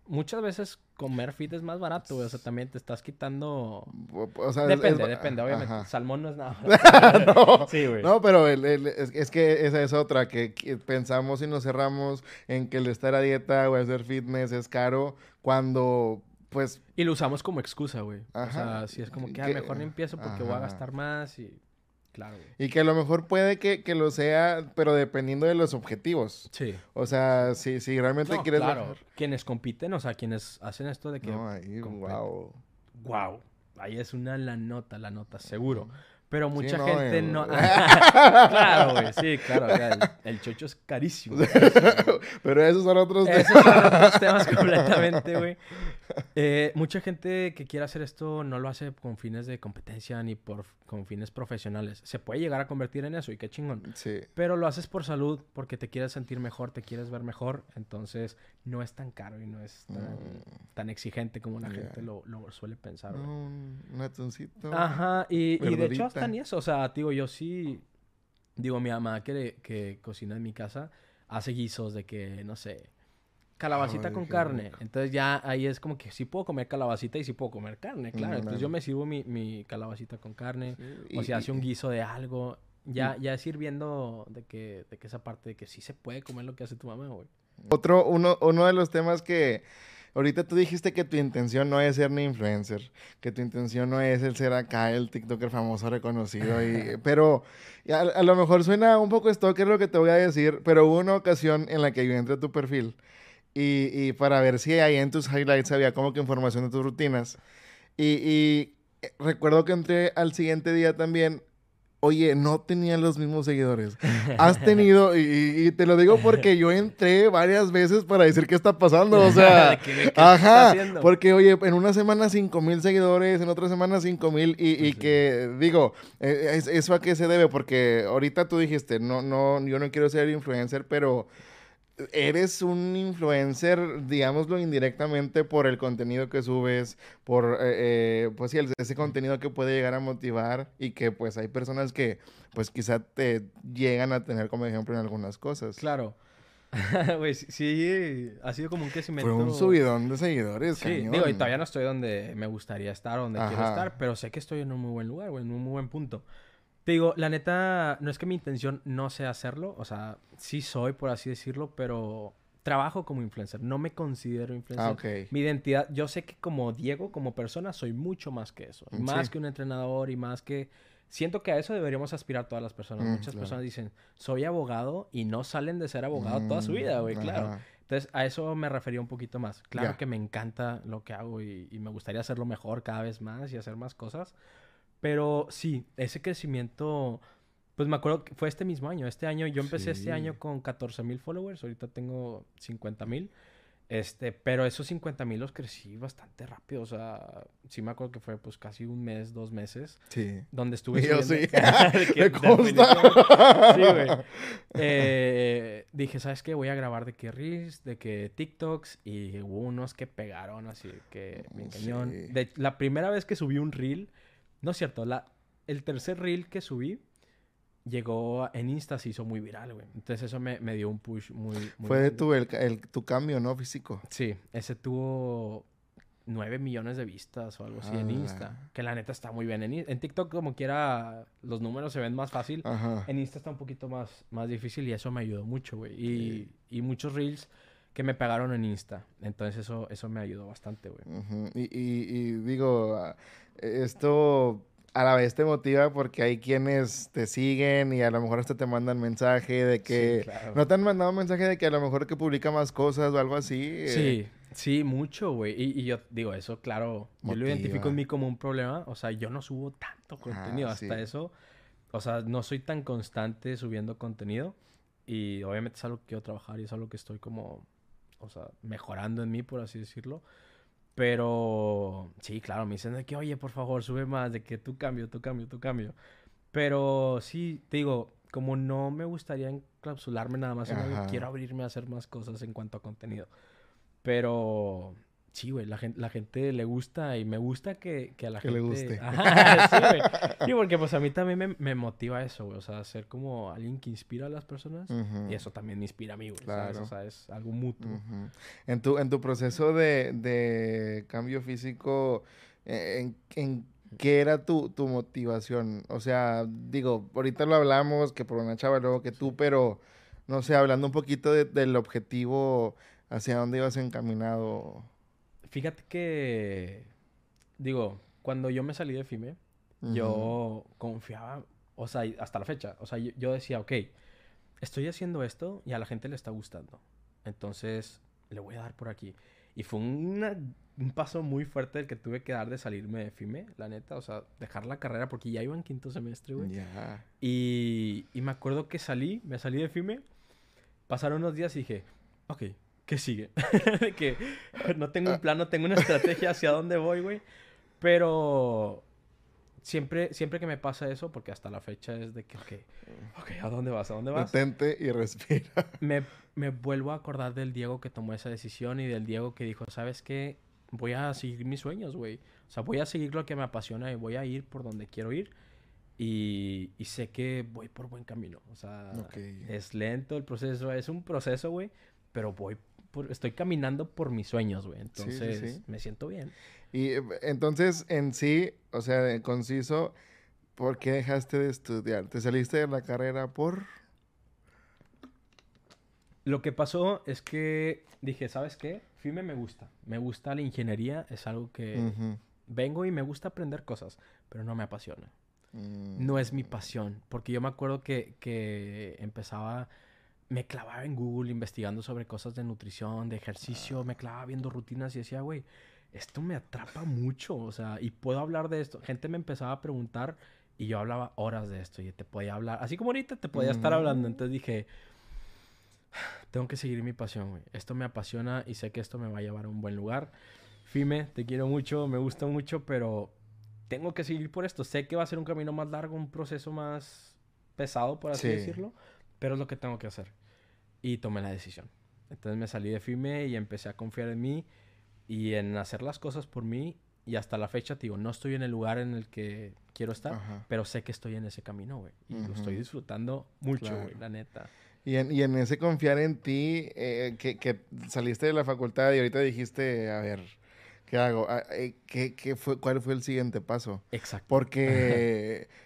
Muchas veces comer fit es más barato, güey. O sea, también te estás quitando. O sea, depende, depende, obviamente. Salmón no es nada. *laughs* no, sí, güey. No, pero es, que esa es otra, que, pensamos y nos cerramos en que el estar a dieta o hacer fitness es caro cuando pues... Y lo usamos como excusa, güey. O sea, si es como que, a ah, mejor no empiezo porque voy a gastar más y... Claro, güey. Y que a lo mejor puede que, que, lo sea, pero dependiendo de los objetivos. Sí. O sea, si, si realmente quieres... Claro, quienes compiten, o sea, quienes hacen esto de que... No, ahí, wow. Wow. Ahí es una la nota, la nota, seguro. Pero mucha gente no. *laughs* *laughs* claro, güey, sí, claro. el, chocho es carísimo. *laughs* Pero esos son otros temas. Esos son otros temas completamente, güey. Eh, mucha gente que quiere hacer esto no lo hace con fines de competencia ni por, con fines profesionales. Se puede llegar a convertir en eso y qué chingón. Sí. Pero lo haces por salud, porque te quieres sentir mejor, te quieres ver mejor. Entonces no es tan caro y no es tan, mm. exigente como la gente lo, suele pensar. un atuncito. Ajá, y, y de hecho hasta ni eso. O sea, digo, yo sí. Digo, mi mamá que, que cocina en mi casa hace guisos de que, no sé calabacita con carne. Entonces ya ahí es como que sí puedo comer calabacita y sí puedo comer carne, claro. Entonces yo me sirvo mi, mi calabacita con carne. O si hace un guiso de algo. Ya, ya es ir viendo de que, de que esa parte de que sí se puede comer lo que hace tu mamá, güey. Otro, uno, uno de los temas que ahorita tú dijiste que tu intención no es ser ni influencer, que tu intención no es el ser acá el TikToker famoso reconocido, y, *laughs* pero a, a, lo mejor suena un poco stalker lo que te voy a decir, pero hubo una ocasión en la que yo entré a tu perfil y, y, para ver si ahí en tus highlights había como que información de tus rutinas. Y, y eh, recuerdo que entré al siguiente día también. Oye, no tenía los mismos seguidores. Has tenido, y, te lo digo porque yo entré varias veces para decir qué está pasando. O sea, *laughs* ajá. Porque, oye, en una semana 5 mil seguidores, en otra semana 5 mil, y, y que digo, eh, ¿eso a qué se debe? Porque ahorita tú dijiste, no, no, yo no quiero ser influencer, pero eres un influencer, digámoslo indirectamente, por el contenido que subes, por, eh, eh, pues sí, ese contenido que puede llegar a motivar y que pues hay personas que pues quizá te llegan a tener como ejemplo en algunas cosas. Claro. *laughs* Güey, sí, ha sido como un crecimiento. Fue un subidón de seguidores, Sí, digo, y todavía no estoy donde me gustaría estar, donde quiero estar, pero sé que estoy en un muy buen lugar, güey, en un muy buen punto. Te digo, la neta, no es que mi intención no sea hacerlo, o sea, sí soy, por así decirlo, pero trabajo como influencer, no me considero influencer. Ah, Mi identidad, yo sé que como Diego, como persona, soy mucho más que eso, más que un entrenador y más que... Siento que a eso deberíamos aspirar todas las personas. Mm, Muchas personas dicen, soy abogado y no salen de ser abogado toda su vida, güey, claro. Entonces, a eso me refería un poquito más. Claro que me encanta lo que hago y, y me gustaría hacerlo mejor cada vez más y hacer más cosas. Pero sí, ese crecimiento, pues me acuerdo que fue este mismo año. Este año, yo empecé este año con 14 mil followers, ahorita tengo 50 mil. Este, pero esos 50 mil los crecí bastante rápido. O sea, sí me acuerdo que fue pues casi un mes, dos meses. Sí. Donde estuve. *laughs* Yo sí. *laughs* *laughs* me consta. sí, güey. Eh, dije, ¿sabes qué? Voy a grabar de que Reels, de que TikToks. Y hubo unos que pegaron así que bien cañón. De, la primera vez que subí un Reel no es cierto, la, el tercer reel que subí llegó en Insta, se hizo muy viral, güey. Entonces eso me, dio un push muy... Fue de tu, el, tu cambio, ¿no? Físico. Sí, ese tuvo 9 millones de vistas o algo así en Insta. Que la neta está muy bien. En, en, TikTok, como quiera, los números se ven más fácil. En Insta está un poquito más, más difícil y eso me ayudó mucho, güey. Y, y, muchos reels que me pegaron en Insta. Entonces eso, eso me ayudó bastante, güey. y, y, digo, esto a la vez te motiva porque hay quienes te siguen y a lo mejor hasta te mandan mensaje de que... ¿No te han mandado mensaje de que a lo mejor que publica más cosas o algo así? Sí, sí, mucho, güey. Y, yo digo eso, claro, yo lo identifico en mí como un problema. O sea, yo no subo tanto contenido, hasta eso. o sea, no soy tan constante subiendo contenido. Y obviamente es algo que quiero trabajar y es algo que estoy como, o sea, mejorando en mí, por así decirlo. Pero sí, claro, me dicen de que, oye, por favor, sube más, de que tú cambio, tú cambio, tú cambio. Pero sí, te digo, como no me gustaría encapsularme nada más, quiero abrirme a hacer más cosas en cuanto a contenido. Pero Sí, güey, la gente, la gente le gusta y me gusta que, que a la gente... le guste. sí, güey. *laughs* Sí, porque pues a mí también me, me, motiva eso, güey. O sea, ser como alguien que inspira a las personas. Y eso también me inspira a mí, güey. Claro. O sea, es algo mutuo. en, tu, en tu proceso de, de cambio físico, eh, ¿en, en qué era tu, tu, motivación? O sea, digo, ahorita lo hablamos, que por una chava luego que tú, pero, no sé, hablando un poquito del objetivo, hacia dónde ibas encaminado... Fíjate que, digo, cuando yo me salí de FIME, yo confiaba, o sea, hasta la fecha, o sea, yo, decía, ok, estoy haciendo esto y a la gente le está gustando. Entonces, le voy a dar por aquí. Y fue un paso muy fuerte el que tuve que dar de salirme de FIME, la neta. O sea, dejar la carrera porque ya iba en quinto semestre, güey. Y, y me acuerdo que salí, me salí de FIME. Pasaron unos días y dije, ok, ¿qué sigue? *laughs* que no tengo un plan, no tengo una estrategia hacia dónde voy, güey. Pero siempre, siempre que me pasa eso, porque hasta la fecha es de que, ok, ok, ¿a dónde vas? ¿A dónde vas? Detente y respira. Me, me vuelvo a acordar del Diego que tomó esa decisión y del Diego que dijo, ¿sabes qué? Voy a seguir mis sueños, güey. O sea, voy a seguir lo que me apasiona y voy a ir por donde quiero ir. Y, y sé que voy por buen camino. O sea, es lento el proceso. Es un proceso, güey. Pero voy estoy caminando por mis sueños, güey. Entonces, me siento bien. Y eh, entonces, en sí, o sea, conciso, ¿por qué dejaste de estudiar? ¿Te saliste de la carrera por...? Lo que pasó es que dije, ¿sabes qué? FIME me gusta. Me gusta la ingeniería, es algo que vengo y me gusta aprender cosas, pero no me apasiona. No es mi mm. pasión, porque yo me acuerdo que, que empezaba me clavaba en Google investigando sobre cosas de nutrición, de ejercicio, me clavaba viendo rutinas y decía, güey, esto me atrapa mucho, o sea, y puedo hablar de esto. Gente me empezaba a preguntar y yo hablaba horas de esto y te podía hablar, así como ahorita te podía estar hablando, entonces dije, tengo que seguir mi pasión, güey. Esto me apasiona y sé que esto me va a llevar a un buen lugar. Fime, te quiero mucho, me gusta mucho, pero tengo que seguir por esto. Sé que va a ser un camino más largo, un proceso más pesado, por así decirlo pero es lo que tengo que hacer. Y tomé la decisión. Entonces me salí de FIME y empecé a confiar en mí y en hacer las cosas por mí. Y hasta la fecha, te digo, no estoy en el lugar en el que quiero estar, pero sé que estoy en ese camino, güey. Y lo estoy disfrutando mucho, güey, la neta. Y en, y en, ese confiar en ti, eh, que, que, saliste de la facultad y ahorita dijiste, a ver, ¿qué hago? Ah, eh, ¿Qué, qué fue, ¿Cuál fue el siguiente paso? Exacto. Porque *laughs*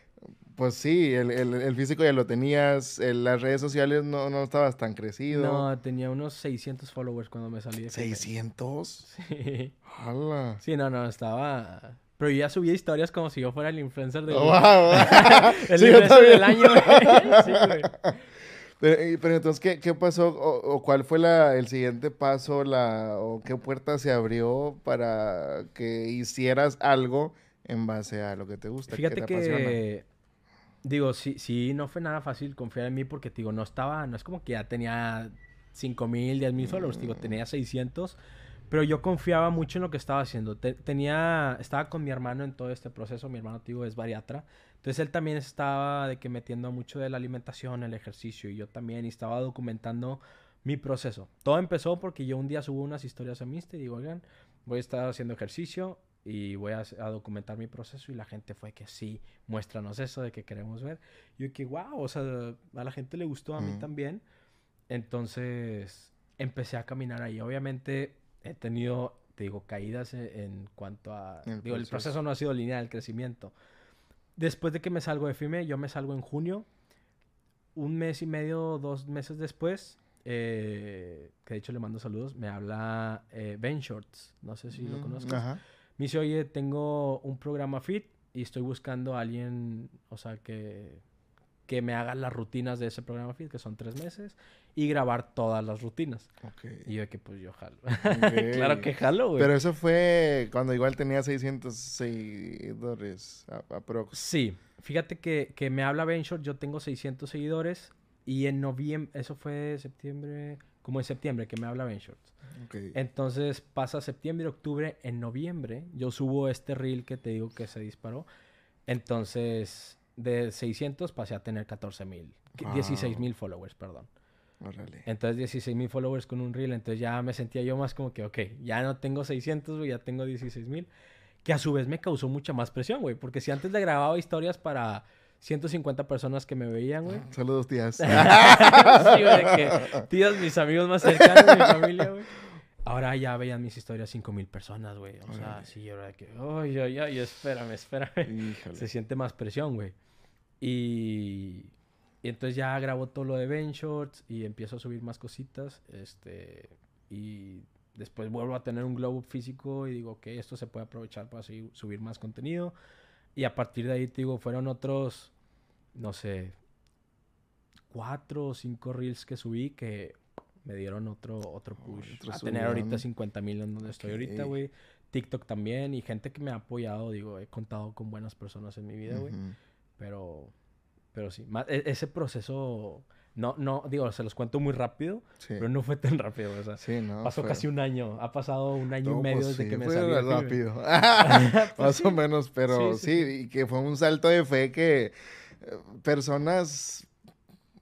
Pues sí, el, el, físico ya lo tenías, las redes sociales no, no estabas tan crecido. No, tenía unos 600 followers cuando me salí de ¿600? Sí. ¡Hala! Sí, no, no, estaba... Pero yo ya subía historias como si yo fuera el influencer del... *laughs* ¡Wow! *laughs* el sí, influencer del año, *laughs* sí, güey. Pero, pero, entonces, ¿qué, qué pasó? O, cuál fue la, el siguiente paso? La, ¿O qué puerta se abrió para que hicieras algo en base a lo que te gusta? Fíjate que Digo, sí, sí, no fue nada fácil confiar en mí porque, digo, no estaba, no es como que ya tenía 5 mil, 10 mil followers, digo, tenía 600, pero yo confiaba mucho en lo que estaba haciendo. tenía, estaba con mi hermano en todo este proceso, mi hermano, digo, es bariatra, entonces él también estaba de que metiendo mucho de la alimentación, el ejercicio, y yo también, y estaba documentando mi proceso. Todo empezó porque yo un día subo unas historias a mí y digo, oigan, voy a estar haciendo ejercicio, y voy a, documentar mi proceso y la gente fue que sí, muéstranos eso de que queremos ver. Yo que wow, o sea, a la gente le gustó, a mí también. Entonces empecé a caminar ahí. Obviamente he tenido, te digo, caídas e, en, cuanto a... El digo, proceso. el proceso no ha sido lineal, el crecimiento. Después de que me salgo de FIME, yo me salgo en junio. Un mes y medio, dos meses después, eh, que de hecho le mando saludos, me habla eh, Ben Shorts. No sé si lo mm, conozco me dice, oye, tengo un programa fit y estoy buscando a alguien, o sea, que, que me haga las rutinas de ese programa Fit, que son tres meses, y grabar todas las rutinas. Y yo de que pues yo jalo. *laughs* claro que jalo, güey. Pero eso fue cuando igual tenía 600 seguidores aprox. Sí. Fíjate que, que me habla Venture, yo tengo 600 seguidores y en noviembre, eso fue septiembre, como en septiembre que me habla Venture. Entonces pasa septiembre, octubre, en noviembre yo subo este reel que te digo que se disparó. Entonces de 600 pasé a tener 14 mil, 16 mil followers, perdón. Entonces 16 mil followers con un reel, entonces ya me sentía yo más como que, ok, ya no tengo 600, ya tengo 16 mil. Que a su vez me causó mucha más presión, güey, porque si antes le grababa historias para 150 personas que me veían, güey. Saludos, tías. *laughs* sí, güey, que tías, mis amigos más cercanos, mi familia, güey. Ahora ya veían mis historias 5000 personas, güey. O sea, sí, ahora que, ay, ay, ay, espérame, espérame. Se siente más presión, güey. Y, y, entonces ya grabo todo lo de Ben Shorts y empiezo a subir más cositas. Este, y después vuelvo a tener un globo físico y digo, ok, esto se puede aprovechar para subir más contenido. Y a partir de ahí, te digo, fueron otros, no sé, cuatro o cinco reels que subí que me dieron otro, otro push. a tener ahorita 50 mil en donde estoy ahorita, güey. TikTok también y gente que me ha apoyado, digo, he contado con buenas personas en mi vida, güey. Pero, pero sí, e, ese proceso, no, no, digo, se los cuento muy rápido, pero no fue tan rápido, o sea, sí, no, pasó casi un año, ha pasado un año y medio pues desde que me fue rápido, *laughs* *laughs* más o menos, pero sí, y que fue un salto de fe que eh, personas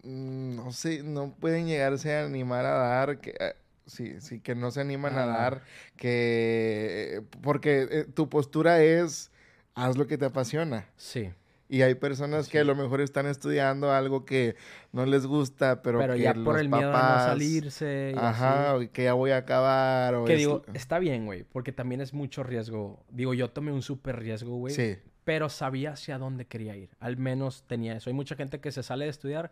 Mm, no sé, no pueden llegarse a animar a dar, que, eh, sí, sí, que no se animan a dar, que, porque eh, tu postura es, haz lo que te apasiona. Sí. Y hay personas que a lo mejor están estudiando algo que no les gusta, pero, pero que ya por el miedo a no salirse. ajá, que ya voy a acabar. O que digo, está bien, güey, porque también es mucho riesgo. Digo, yo tomé un súper riesgo, güey. Sí. Pero sabía hacia dónde quería ir. Al menos tenía eso. Hay mucha gente que se sale de estudiar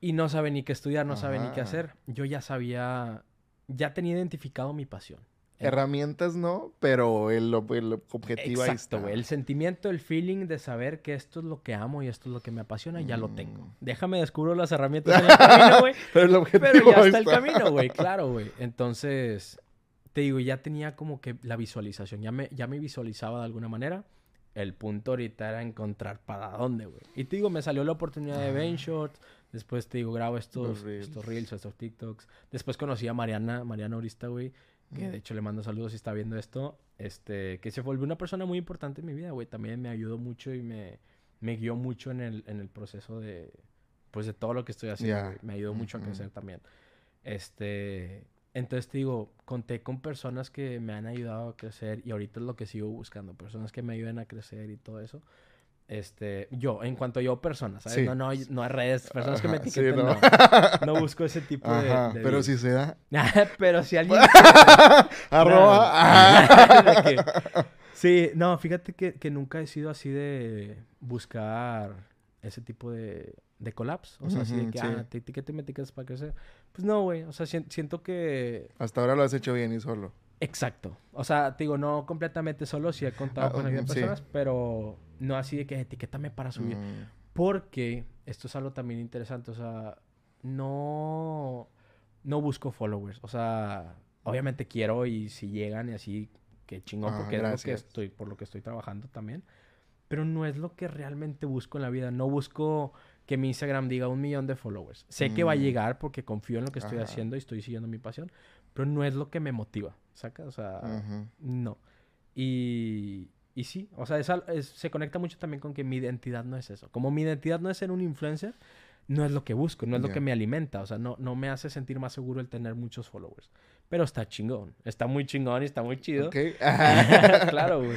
y no sabe ni qué estudiar, no sabe ni qué hacer. Yo ya sabía, ya tenía identificado mi pasión. Herramientas no, pero el, el objetivo ahí está. El sentimiento, el feeling de saber que esto es lo que amo y esto es lo que me apasiona, ya lo tengo. Mm. Déjame descubrir las herramientas en el camino, güey. *laughs* pero, el objetivo pero ya está, el camino, güey. Claro, güey. Entonces, te digo, ya tenía como que la visualización. Ya me, ya me visualizaba de alguna manera. El punto ahorita era encontrar para dónde, güey. Y te digo, me salió la oportunidad de Ben Shorts. Después te digo, grabo estos reels. estos reels, estos TikToks. Después conocí a Mariana, Mariana Orista, güey. Que de hecho le mando saludos si está viendo esto. Este, que se volvió una persona muy importante en mi vida, güey. También me ayudó mucho y me, me guió mucho en el, en el proceso de, pues de todo lo que estoy haciendo. Me ayudó mucho a crecer también. Este, entonces te digo, conté con personas que me han ayudado a crecer y ahorita es lo que sigo buscando. Personas que me ayuden a crecer y todo eso. Este, yo, en cuanto yo, personas, ¿sabes? No, no, no hay redes, personas que me etiqueten, no. no. busco ese tipo de, Pero si se da. *laughs* pero si alguien... *laughs* Arroba. *laughs* sí, no, fíjate que, que, nunca he sido así de buscar ese tipo de, de collabs. O sea, así de que, ah, te etiqueto y me etiquetas para crecer. Pues no, güey. O sea, siento que... Hasta ahora lo has hecho bien y solo. Exacto. O sea, te digo, no completamente solo, si he contado ah, con algunas personas, pero no así de que etiquétame para subir. Mm. Porque esto es algo también interesante. O sea, no, no busco followers. O sea, obviamente quiero y si llegan y así, que chingón, ah, porque es lo que estoy, por lo que estoy trabajando también. Pero no es lo que realmente busco en la vida. No busco que mi Instagram diga un millón de followers. Sé que va a mm. llegar porque confío en lo que estoy haciendo y estoy siguiendo mi pasión, pero no es lo que me motiva, ¿saca? O sea, no. Y, y sí, o sea, se conecta mucho también con que mi identidad no es eso. Como mi identidad no es ser un influencer, no es lo que busco, no es lo que me alimenta. O sea, no, no me hace sentir más seguro el tener muchos followers. Pero está chingón. Está muy chingón y está muy chido. *laughs* *laughs* claro, güey.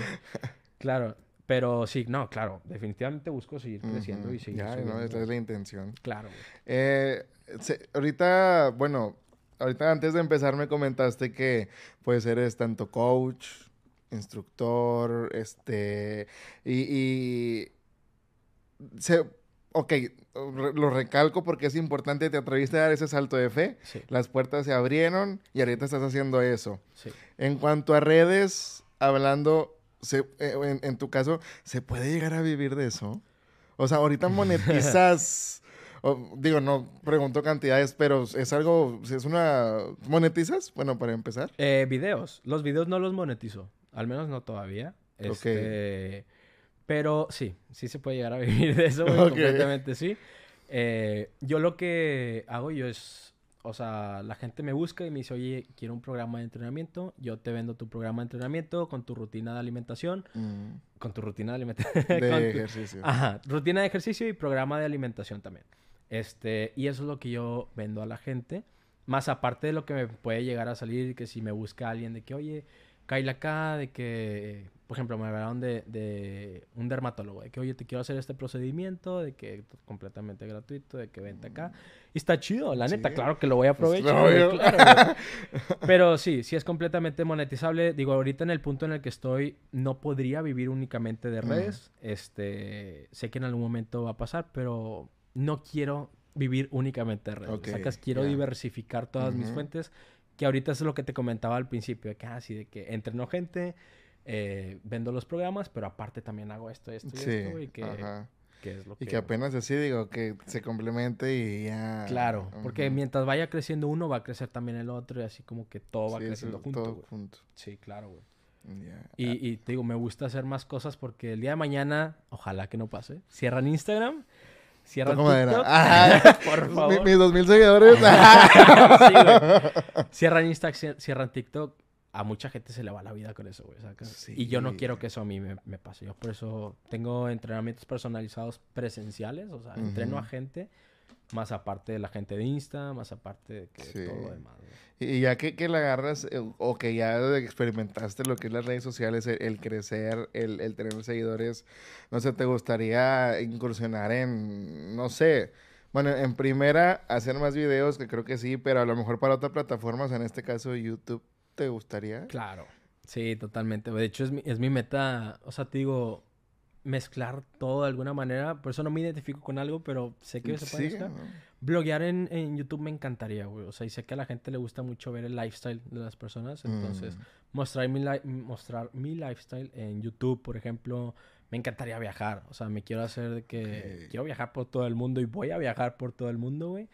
Claro. Pero sí, no, claro. Definitivamente busco seguir creciendo y seguir Ya, no, esa es la intención. Claro, Eh, ahorita, bueno, ahorita antes de empezar me comentaste que pues eres tanto coach, instructor, este, y, se, ok, lo recalco porque es importante, te atreviste a dar ese salto de fe, las puertas se abrieron y ahorita estás haciendo eso. En cuanto a redes, hablando, se, eh, en, tu caso, ¿se puede llegar a vivir de eso? O sea, ahorita *laughs* monetizas. Digo, no pregunto cantidades, pero es algo. Es una. ¿Monetizas? Bueno, para empezar. Eh, videos. Los videos no los monetizo. Al menos no todavía. Este, Pero sí, sí se puede llegar a *laughs* vivir de eso, completamente sí. Eh, yo lo que hago yo es, o sea, la gente me busca y me dice, oye, quiero un programa de entrenamiento, yo te vendo tu programa de entrenamiento con tu rutina de alimentación, mm. con tu rutina de alimentación. *laughs* De ejercicio. Ajá, rutina de ejercicio y programa de alimentación también. Este, y eso es lo que yo vendo a la gente. Más aparte de lo que me puede llegar a salir, que si me busca alguien de que, oye, caíle acá, de que por ejemplo, me hablaron de, de, un dermatólogo, de que, oye, te quiero hacer este procedimiento, de que completamente gratuito, de que vente acá. Y está chido, la neta, claro que lo voy a pues aprovechar. *laughs* Pero sí, sí es completamente monetizable. Digo, ahorita en el punto en el que estoy, no podría vivir únicamente de redes. Este, sé que en algún momento va a pasar, pero no quiero vivir únicamente de redes. quiero diversificar todas mis fuentes, que ahorita es lo que te comentaba al principio, de que, ah, de que entreno gente eh, vendo los programas, pero aparte también hago esto, esto y esto, y que, es lo que... Y que apenas así, digo, que se complemente y ya... Claro, porque mientras vaya creciendo uno, va a crecer también el otro, y así como que todo va creciendo junto, todo junto. Sí, claro, güey. Y, y, te digo, me gusta hacer más cosas porque el día de mañana, ojalá que no pase, cierran Instagram, cierran TikTok. *laughs* por favor. mis dos mil seguidores. *laughs* sí, cierran Instagram, cierran TikTok a mucha gente se le va la vida con eso, güey. y yo no quiero que eso a mí me, pase. Yo por eso tengo entrenamientos personalizados presenciales, o sea, entreno a gente, más aparte de la gente de Insta, más aparte de que todo lo demás. Y ya que, que la agarras, eh, o que ya experimentaste lo que es las redes sociales, el, crecer, el, el, tener seguidores, no sé, ¿te gustaría incursionar en, no sé, bueno, en primera, hacer más videos, que creo que sí, pero a lo mejor para otras plataformas, en este caso YouTube? ¿Te gustaría? Claro. Sí, totalmente. De hecho, es mi, es mi meta, o sea, te digo, mezclar todo de alguna manera. Por eso no me identifico con algo, pero sé que se puede sí, Bloguear en, en, YouTube me encantaría, güey. O sea, y sé que a la gente le gusta mucho ver el lifestyle de las personas. Entonces, mm. mostrar, mi mostrar mi lifestyle en YouTube, por ejemplo, me encantaría viajar. O sea, me quiero hacer de que quiero viajar por todo el mundo y voy a viajar por todo el mundo, güey.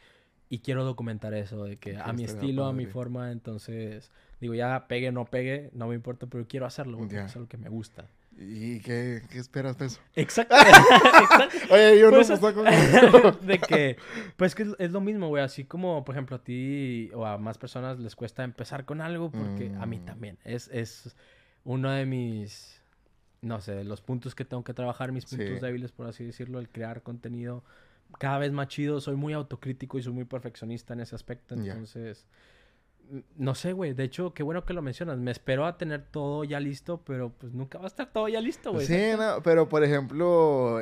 Y quiero documentar eso, de que a mi estilo, a mi forma, entonces digo, ya pegue, no pegue, no me importa, pero quiero hacerlo, porque es lo que me gusta. ¿Y qué, qué esperas de eso? Exacto. *laughs* Exacto. Oye, yo no pues, *laughs* con eso. de que, pues que es, lo mismo, güey. Así como, por ejemplo, a ti o a más personas les cuesta empezar con algo, porque a mí mm. también. Es, es uno de mis, no sé, los puntos que tengo que trabajar, mis puntos débiles, por así decirlo, el crear contenido cada vez más chido. Soy muy autocrítico y soy muy perfeccionista en ese aspecto. Entonces, no sé, güey. De hecho, qué bueno que lo mencionas. Me espero a tener todo ya listo, pero pues nunca va a estar todo ya listo, güey. Sí, no, pero por ejemplo,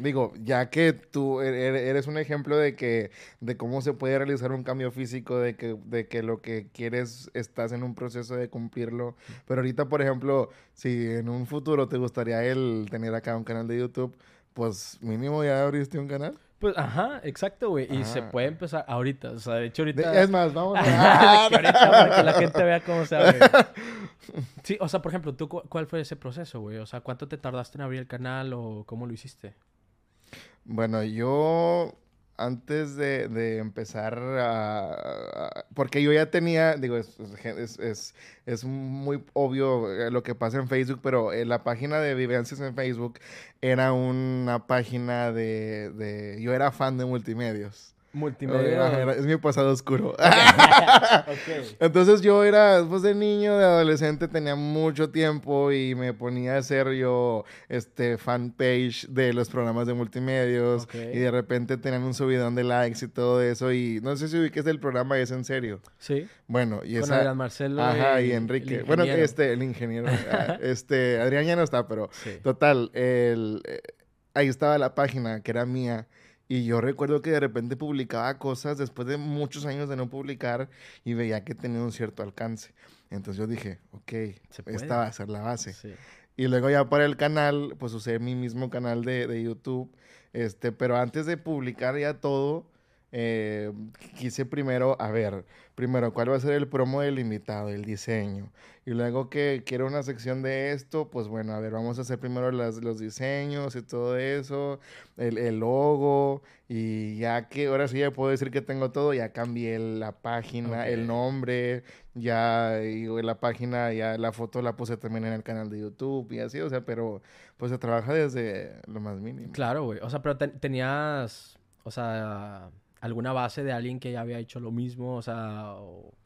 digo, ya que tú er, er, eres un ejemplo de que, de cómo se puede realizar un cambio físico, de que, de que lo que quieres estás en un proceso de cumplirlo. Pero ahorita, por ejemplo, si en un futuro te gustaría el tener acá un canal de YouTube, pues mínimo ya abriste un canal. Pues, ajá, exacto, güey. Y se puede empezar ahorita. O sea, de hecho, ahorita. es más, vamos *laughs* a. ahorita para que la gente vea cómo se abre. *laughs* Sí, o sea, por ejemplo, ¿tú cuál fue ese proceso, güey? O sea, ¿cuánto te tardaste en abrir el canal o cómo lo hiciste? Bueno, yo antes de, empezar a, Porque yo ya tenía, digo, es, muy obvio eh, lo que pasa en Facebook, pero en la página de Vivencias en Facebook era una página de... de yo era fan de multimedios. Multimedia. es mi pasado oscuro. *laughs* Entonces yo era, después de niño, de adolescente, tenía mucho tiempo y me ponía a hacer yo este fanpage de los programas de multimedios y de repente tenían un subidón de likes y todo eso y no sé si es el programa es en serio. Sí. Bueno, y Con Adrián Marcelo Ajá, y, Enrique. Bueno, este, el ingeniero. *laughs* Ah, este, Adrián ya no está, pero total, el, eh, ahí estaba la página que era mía y yo recuerdo que de repente publicaba cosas después de muchos años de no publicar y veía que tenía un cierto alcance. Entonces yo dije, ok, esta va a ser la base. Y luego ya para el canal, pues usé mi mismo canal de, de, YouTube. Este, pero antes de publicar ya todo, eh, quise primero, a ver, primero, ¿cuál va a ser el promo del invitado, el diseño? Y luego que quiero una sección de esto, pues bueno, a ver, vamos a hacer primero las, los diseños y todo eso, el, el, logo, y ya que ahora sí ya puedo decir que tengo todo, ya cambié la página, el nombre, ya y la página, ya la foto la puse también en el canal de YouTube y así, o sea, pero pues se trabaja desde lo más mínimo. Claro, güey, o sea, pero tenías, o sea alguna base de alguien que ya había hecho lo mismo? O sea,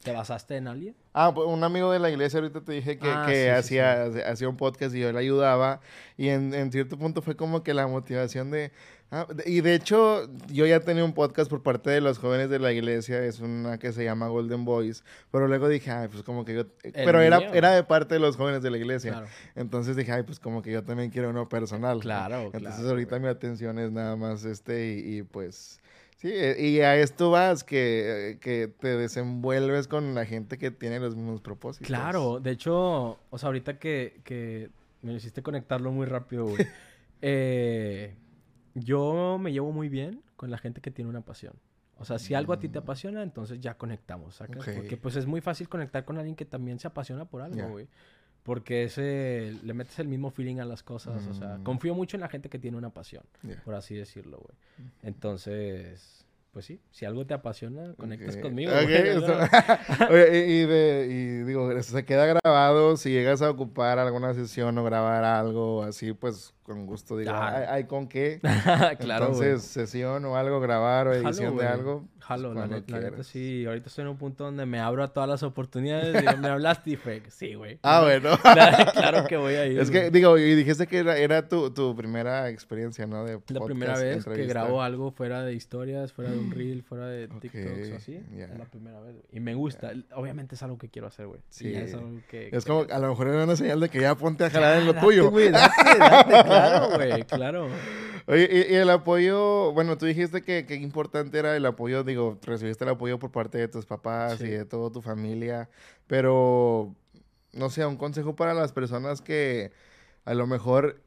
¿te basaste en alguien? Ah, pues un amigo de la iglesia ahorita te dije que, ah, que hacía, hacía un podcast y yo le ayudaba. Y en, en, cierto punto fue como que la motivación de... Ah, y de hecho, yo ya tenía un podcast por parte de los jóvenes de la iglesia, es una que se llama Golden Boys, pero luego dije, ay, pues como que yo... Pero era, era de parte de los jóvenes de la iglesia. Entonces dije, ay, pues como que yo también quiero uno personal. Claro, Entonces ahorita mi atención es nada más este y pues Sí, eh, y a esto vas, que, que, te desenvuelves con la gente que tiene los mismos propósitos. Claro, de hecho, o sea, ahorita que, que me hiciste conectarlo muy rápido, güey. *laughs* eh, yo me llevo muy bien con la gente que tiene una pasión. O sea, si algo a ti te mm. apasiona, entonces ya conectamos, ¿sacas? Porque pues es muy fácil conectar con alguien que también se apasiona por algo, güey. Porque ese, le metes el mismo feeling a las cosas. O sea, mm. confío mucho en la gente que tiene una pasión, por así decirlo, güey. Entonces, pues sí, si algo te apasiona, conectas conmigo. y, digo, se queda grabado. Si llegas a ocupar alguna sesión o grabar algo así, pues con gusto digo, ¿hay, con qué? *laughs* claro, Entonces, sesión o algo, grabar o edición de algo. Jalo, la, neta, sí. Ahorita estoy en un punto donde me abro a todas las oportunidades. Digo, me hablaste y fue, sí, güey. Ah, bueno. *laughs* claro, que voy a ir. Es que, digo, y dijiste que era, era tu, tu, primera experiencia, ¿no? De la primera vez que grabo algo fuera de historias, fuera de un *gasps* reel, fuera de TikToks o así. Es la primera vez. Y me gusta. Obviamente es algo que quiero hacer, güey. Sí. es algo que... Es como, a lo mejor era una señal de que ya ponte a jalar en lo tuyo. Güey, date, claro, *laughs* güey, claro. Oye, y, el apoyo, bueno, tú dijiste que, que importante era el apoyo, digo, recibiste el apoyo por parte de tus papás y de toda tu familia, pero, no sé, un consejo para las personas que a lo mejor,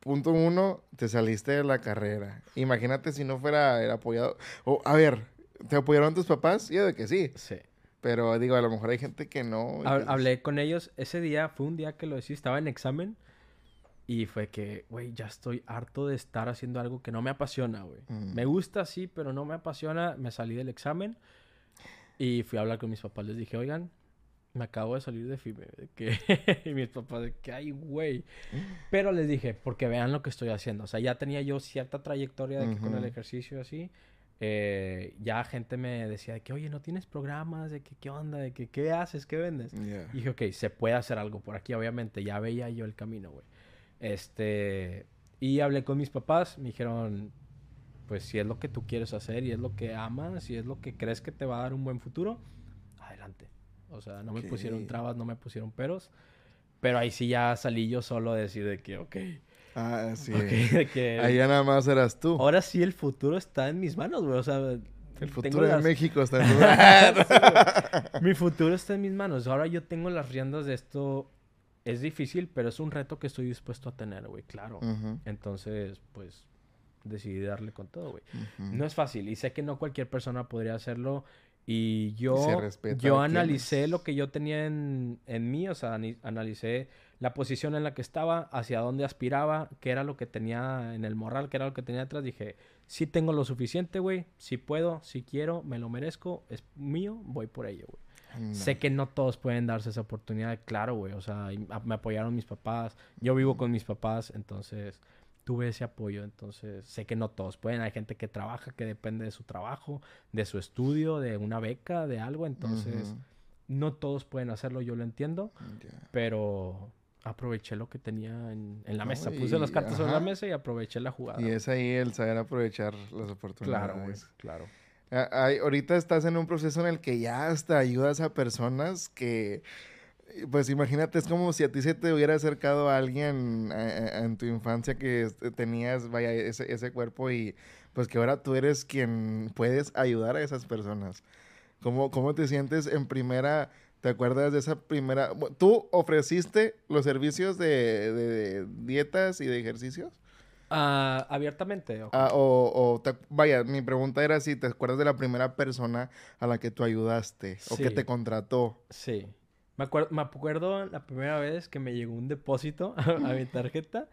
punto uno, te saliste de la carrera. Imagínate si no fuera el apoyado. O, a ver, ¿te apoyaron tus papás? Yo de que sí. Sí. Pero digo, a lo mejor hay gente que no. Hablé con ellos. Ese día fue un día que lo decía, estaba en examen. Y fue que, güey, ya estoy harto de estar haciendo algo que no me apasiona, güey. Mm. Me gusta, sí, pero no me apasiona. Me salí del examen y fui a hablar con mis papás. Les dije, oigan, me acabo de salir de FIME. que... *laughs* y mis papás, de que, ay, güey. Pero les dije, porque vean lo que estoy haciendo. O sea, ya tenía yo cierta trayectoria de que con el ejercicio así. Eh, ya gente me decía de que, oye, ¿no tienes programas? De que, ¿qué onda? De que, ¿qué haces? ¿Qué vendes? Y dije, ok, se puede hacer algo por aquí, obviamente. Ya veía yo el camino, güey. Este, y hablé con mis papás, me dijeron, pues si es lo que tú quieres hacer y es lo que amas y es lo que crees que te va a dar un buen futuro, adelante. O sea, no me pusieron trabas, no me pusieron peros. Pero ahí sí ya salí yo solo a decir de que, ok. Ah, sí. *laughs* ahí ya nada más eras tú. Ahora sí el futuro está en mis manos, güey. O sea, el futuro de México está *laughs* en tus manos. Mi futuro está en mis manos. Ahora yo tengo las riendas de esto es difícil, pero es un reto que estoy dispuesto a tener, güey, claro. Entonces, pues, decidí darle con todo, güey. No es fácil y sé que no cualquier persona podría hacerlo. Y yo, yo analicé lo que yo tenía en, en mí, o sea, analicé la posición en la que estaba, hacia dónde aspiraba, qué era lo que tenía en el moral, qué era lo que tenía detrás. Dije, sí tengo lo suficiente, güey, si puedo, si quiero, me lo merezco, es mío, voy por ello, güey. Sé que no todos pueden darse esa oportunidad, claro, güey. O sea, me apoyaron mis papás. Yo vivo con mis papás, entonces tuve ese apoyo. Entonces, sé que no todos pueden. Hay gente que trabaja, que depende de su trabajo, de su estudio, de una beca, de algo. Entonces, no todos pueden hacerlo, yo lo entiendo. Pero aproveché lo que tenía en, la mesa. Puse las cartas sobre la mesa y aproveché la jugada. Y es ahí el saber aprovechar las oportunidades. Claro, güey, claro ahorita estás en un proceso en el que ya hasta ayudas a personas que, pues imagínate, es como si a ti se te hubiera acercado alguien eh, en tu infancia que tenías, vaya, ese, ese cuerpo y pues que ahora tú eres quien puedes ayudar a esas personas. ¿Cómo, cómo te sientes en primera... ¿Te acuerdas de esa primera? ¿Tú ofreciste los servicios de dietas y de ejercicios? Ah, abiertamente. Ah, o, vaya, mi pregunta era si te acuerdas de la primera persona a la que tú ayudaste o que te contrató. Sí. Me, acuerdo, me acuerdo la primera vez que me llegó un depósito *laughs* a, mi tarjeta.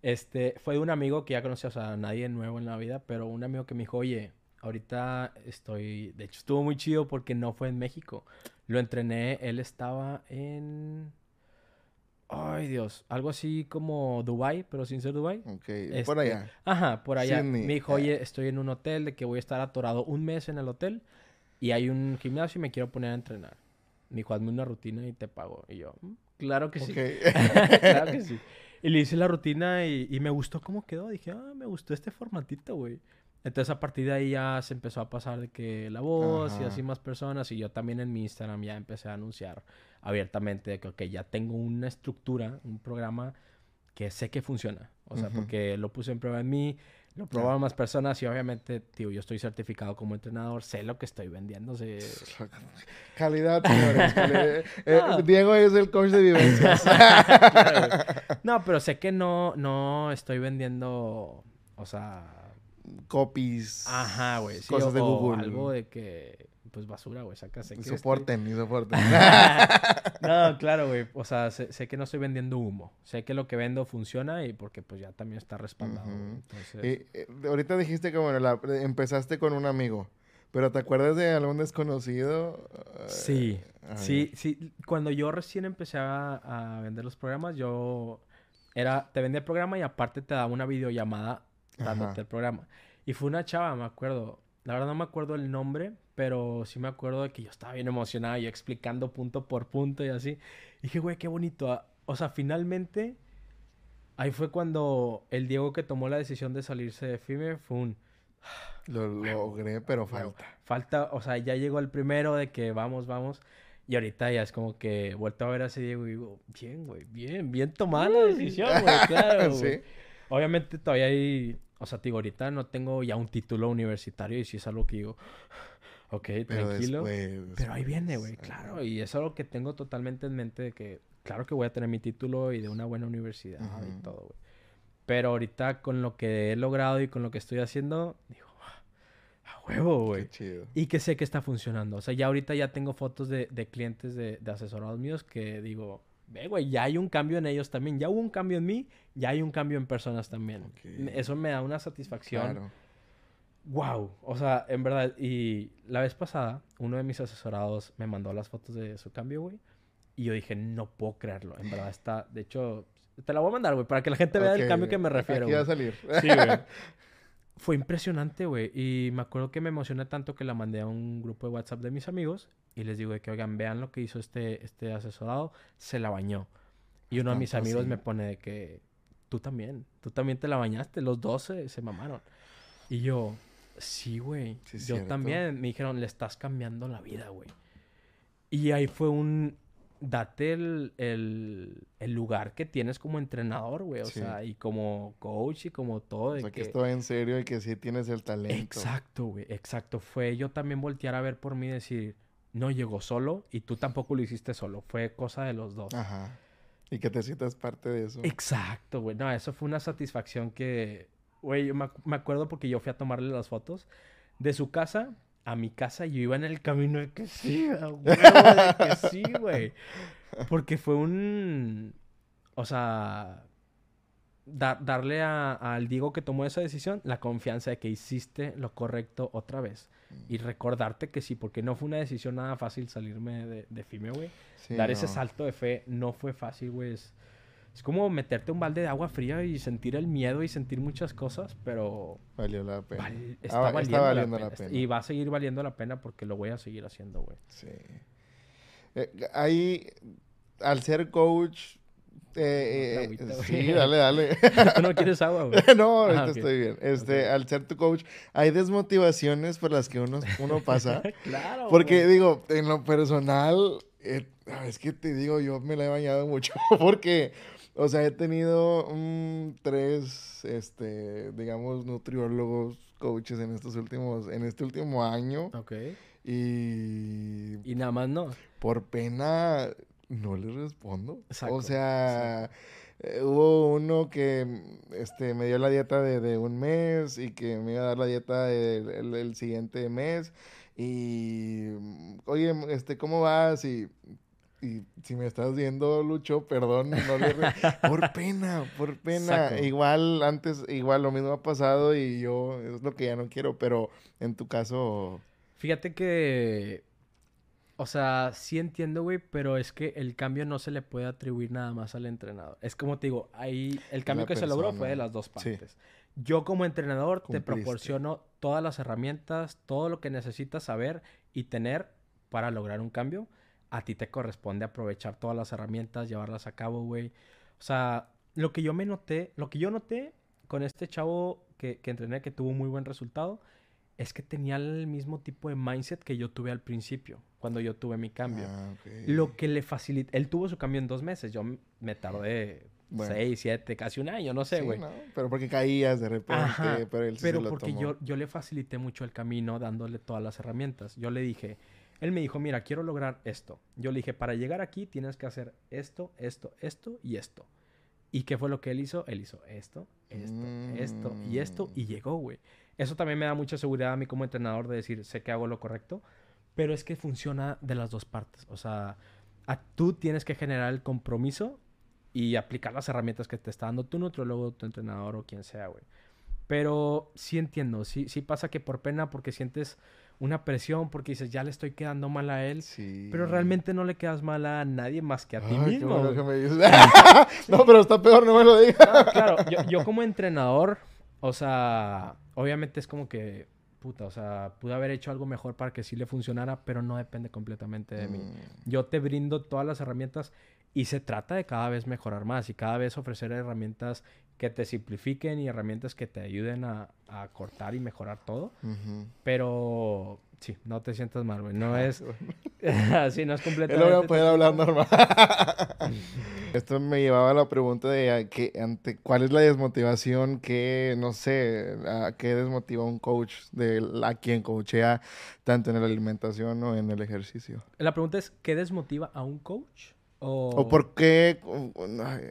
Este, fue de un amigo que ya conocía, o sea, nadie nuevo en la vida, pero un amigo que me dijo, oye, ahorita estoy, de hecho estuvo muy chido porque no fue en México. Lo entrené, él estaba en... Ay, Dios. Algo así como Dubai, pero sin ser Dubai. Ok, por este, allá. Ajá, por allá. Me dijo, oye, estoy en un hotel de que voy a estar atorado un mes en el hotel y hay un gimnasio y me quiero poner a entrenar. Me dijo, hazme una rutina y te pago. Y yo, mm, claro que sí. *laughs* claro que sí. Y le hice la rutina y, y, me gustó cómo quedó. Dije, ah, me gustó este formatito, güey. Entonces a partir de ahí ya se empezó a pasar de que la voz y así más personas y yo también en mi Instagram ya empecé a anunciar abiertamente de que okay, ya tengo una estructura, un programa que sé que funciona. O sea, porque lo puse en prueba en mí, lo probaron más personas y obviamente, tío, yo estoy certificado como entrenador, sé lo que estoy vendiendo. *laughs* Calidad, señores. *laughs* Eh, Diego es el coach de vivencias. *laughs* no, pero sé que no, no estoy vendiendo, o sea copies. Ajá, güey. cosas de Google. algo de que, pues basura, güey. Sacas. Y soporten, y soporten. *laughs* no, claro, güey. O sea, sé, que no estoy vendiendo humo. Sé que lo que vendo funciona y porque pues ya también está respaldado. y, eh, ahorita dijiste que, bueno, empezaste con un amigo. ¿Pero te acuerdas de algún desconocido? Sí, sí, sí. Cuando yo recién empecé a, a, vender los programas, yo era, te vendía el programa y aparte te daba una videollamada dándote el programa. Y fue una chava, me acuerdo. La verdad no me acuerdo el nombre, pero sí me acuerdo de que yo estaba bien emocionado y explicando punto por punto y así. Y dije, güey, qué bonito. Ah, o sea, finalmente, ahí fue cuando el Diego que tomó la decisión de salirse de FIME fue un... Lo logré, pero falta. Falta, o sea, ya llegó el primero de que vamos, vamos. Y ahorita ya es como que vuelto a ver a ese Diego y digo, bien, güey, bien, bien tomada la decisión, güey, claro. *laughs* ¿Sí? Obviamente todavía hay o sea, digo, ahorita no tengo ya un título universitario y si es algo que digo, *sighs* ok, tranquilo. pero ahí viene, güey, claro. Y es algo que tengo totalmente en mente de que, claro que voy a tener mi título y de una buena universidad y todo, güey. Pero ahorita con lo que he logrado y con lo que estoy haciendo, digo, a huevo, güey. Y que sé que está funcionando. O sea, ya ahorita ya tengo fotos de, de clientes de, de asesorados míos que digo, ve, güey, ya hay un cambio en ellos también. Ya hubo un cambio en mí, ya hay un cambio en personas también. Eso me da una satisfacción. Claro. Wow. O sea, en verdad. Y la vez pasada, uno de mis asesorados me mandó las fotos de su cambio, güey. Y yo dije, no puedo creerlo. En verdad está. De hecho, te la voy a mandar, güey, para que la gente vea el cambio que me refiero. Aquí va a salir. Sí, güey. *laughs* Fue impresionante, güey. Y me acuerdo que me emocioné tanto que la mandé a un grupo de WhatsApp de mis amigos y les digo que, oigan, vean lo que hizo este, este asesorado. Se la bañó. Y uno de mis amigos me pone de que tú también, tú también te la bañaste. Los dos se, mamaron. Y yo, sí, güey. yo también. Me dijeron, le estás cambiando la vida, güey. Y ahí fue un, date el, lugar que tienes como entrenador, güey. O sea, y como coach y como todo. o sea, que, esto en serio y que sí tienes el talento. Exacto, güey. Exacto. Fue yo también voltear a ver por mí y decir, no llegó solo y tú tampoco lo hiciste solo. Fue cosa de los dos. Ajá. Y que te sientas parte de eso. Exacto, güey. No, eso fue una satisfacción que, güey, yo me, me acuerdo porque yo fui a tomarle las fotos de su casa a mi casa y yo iba en el camino de que sí, *laughs* güey, de que sí, güey. Porque fue un. O sea. darle al Diego que tomó esa decisión la confianza de que hiciste lo correcto otra vez. Y mm. recordarte que sí, porque no fue una decisión nada fácil salirme de, de FIME, güey. Dar ese salto de fe no fue fácil, güey. Es como meterte un balde de agua fría y sentir el miedo y sentir muchas cosas, pero... Valió la pena. está, valiendo, la, pena. Y va a seguir valiendo la pena porque lo voy a seguir haciendo, güey. Sí. Eh, ahí, al ser coach... Eh, eh, sí, dale, dale. *laughs* ¿Tú no quieres agua, güey? *laughs* no, ah, estoy bien. Este, Al ser tu coach, hay desmotivaciones por las que uno, uno pasa. *laughs* claro. Porque, digo, en lo personal, es que te digo, yo me la he bañado mucho porque o sea, he tenido tres, este, digamos, nutriólogos, coaches en estos últimos, en este último año. Ok. Y... Y nada más no. Por pena, no les respondo. O sea, eh, hubo uno que este, me dio la dieta de, un mes y que me iba a dar la dieta el, siguiente mes. Y, oye, este, ¿cómo vas? Y, y si me estás viendo, Lucho, perdón, no le *laughs* por pena, por pena. Igual antes, igual lo mismo ha pasado y yo es lo que ya no quiero, pero en tu caso... Fíjate que o sea, sí entiendo, güey, pero es que el cambio no se le puede atribuir nada más al entrenador. Es como te digo, ahí el cambio que se logró fue de las dos partes. Yo como entrenador te proporciono todas las herramientas, todo lo que necesitas saber y tener para lograr un cambio. A ti te corresponde aprovechar todas las herramientas, llevarlas a cabo, güey. O sea, lo que yo me noté, lo que yo noté con este chavo que, que entrené que tuvo muy buen resultado, es que tenía el mismo tipo de mindset que yo tuve al principio, cuando yo tuve mi cambio. Ah, Lo que le facilita... Él tuvo su cambio en dos meses, yo me tardé seis, siete, casi un año, no sé, güey. pero porque caías de repente, pero él Pero porque yo, yo le facilité mucho el camino dándole todas las herramientas. Yo le dije... Él me dijo, mira, quiero lograr esto. Yo le dije, para llegar aquí tienes que hacer esto, esto, esto y esto. ¿Y qué fue lo que él hizo? Él hizo esto, esto, esto y esto y mm. llegó, güey. Eso también me da mucha seguridad a mí como entrenador de decir, sé que hago lo correcto, pero es que funciona de las dos partes. O sea, tú tienes que generar el compromiso y aplicar las herramientas que te está dando tu nutriólogo, tu entrenador o quien sea, güey. Pero sí entiendo, sí, sí pasa que por pena, porque sientes una presión, porque dices, ya le estoy quedando mal a él. Sí. Pero realmente no le quedas mal a nadie más que a ti mismo. *laughs* *laughs* no, pero está peor, no me lo digas. claro, yo, yo como entrenador, o sea, obviamente es como que, puta, o sea, pude haber hecho algo mejor para que sí le funcionara, pero no depende completamente de mí. Mm. Yo te brindo todas las herramientas y se trata de cada vez mejorar más y cada vez ofrecer herramientas que te simplifiquen y herramientas que te ayuden a, cortar y mejorar todo. Pero Sí, no te sientas mal, güey. No ah, es. *laughs* Así, no es completamente. Él voy a poder hablar normal. *laughs* Esto me llevaba a la pregunta de que, ante, cuál es la desmotivación que, no sé, a qué desmotiva un coach de a quien coachea tanto en la alimentación o en el ejercicio. La pregunta es: ¿qué desmotiva a un coach? O, o por qué.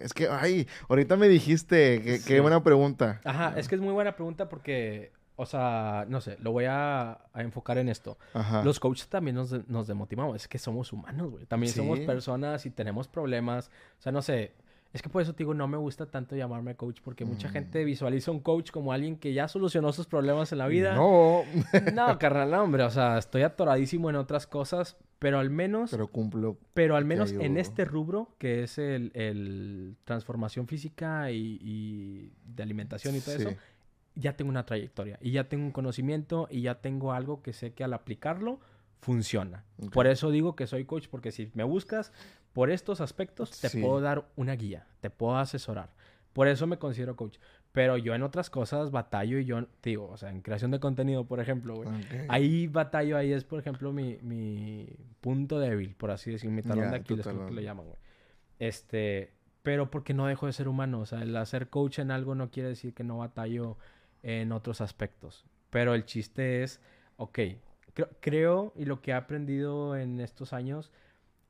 Es que, ay, ahorita me dijiste que, qué buena pregunta. Ajá, es que es muy buena pregunta porque o sea, no sé, lo voy a, enfocar en esto. Los coaches también nos, nos demotivamos. Es que somos humanos, güey. También somos personas y tenemos problemas. O sea, no sé. Es que por eso te digo, no me gusta tanto llamarme coach porque mucha mm. gente visualiza un coach como alguien que ya solucionó sus problemas en la vida. No. *laughs* no, carnal, hombre. O sea, estoy atoradísimo en otras cosas, pero al menos... Pero cumplo. Pero al menos en este rubro, que es el, transformación física y, de alimentación y todo eso ya tengo una trayectoria y ya tengo un conocimiento y ya tengo algo que sé que al aplicarlo funciona. Por eso digo que soy coach, porque si me buscas por estos aspectos, te puedo dar una guía, te puedo asesorar. Por eso me considero coach. Pero yo en otras cosas batallo y yo, digo, o sea, en creación de contenido, por ejemplo, güey. Ahí batallo, ahí es, por ejemplo, mi, mi punto débil, por así decir, mi talón de Aquiles, que le llaman, güey. Este, pero porque no dejo de ser humano. O sea, el hacer coach en algo no quiere decir que no batallo en otros aspectos. Pero el chiste es, ok, creo, y lo que he aprendido en estos años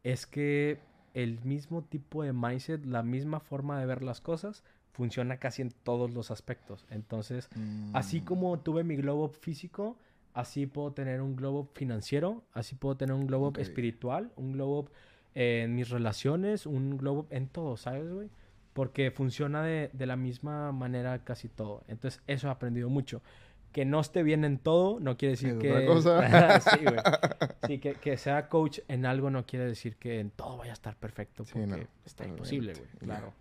es que el mismo tipo de mindset, la misma forma de ver las cosas, funciona casi en todos los aspectos. Entonces, así mm. como tuve mi globo físico, así puedo tener un globo financiero, así puedo tener un globo espiritual, un globo en mis relaciones, un globo en todo, ¿sabes, güey? porque funciona de, la misma manera casi todo. Entonces, eso he aprendido mucho. Que no esté bien en todo no quiere decir que... Cosa? *laughs* sí, güey. *laughs* Sí, que, sea coach en algo no quiere decir que en todo vaya a estar perfecto, porque está imposible, güey. Claro.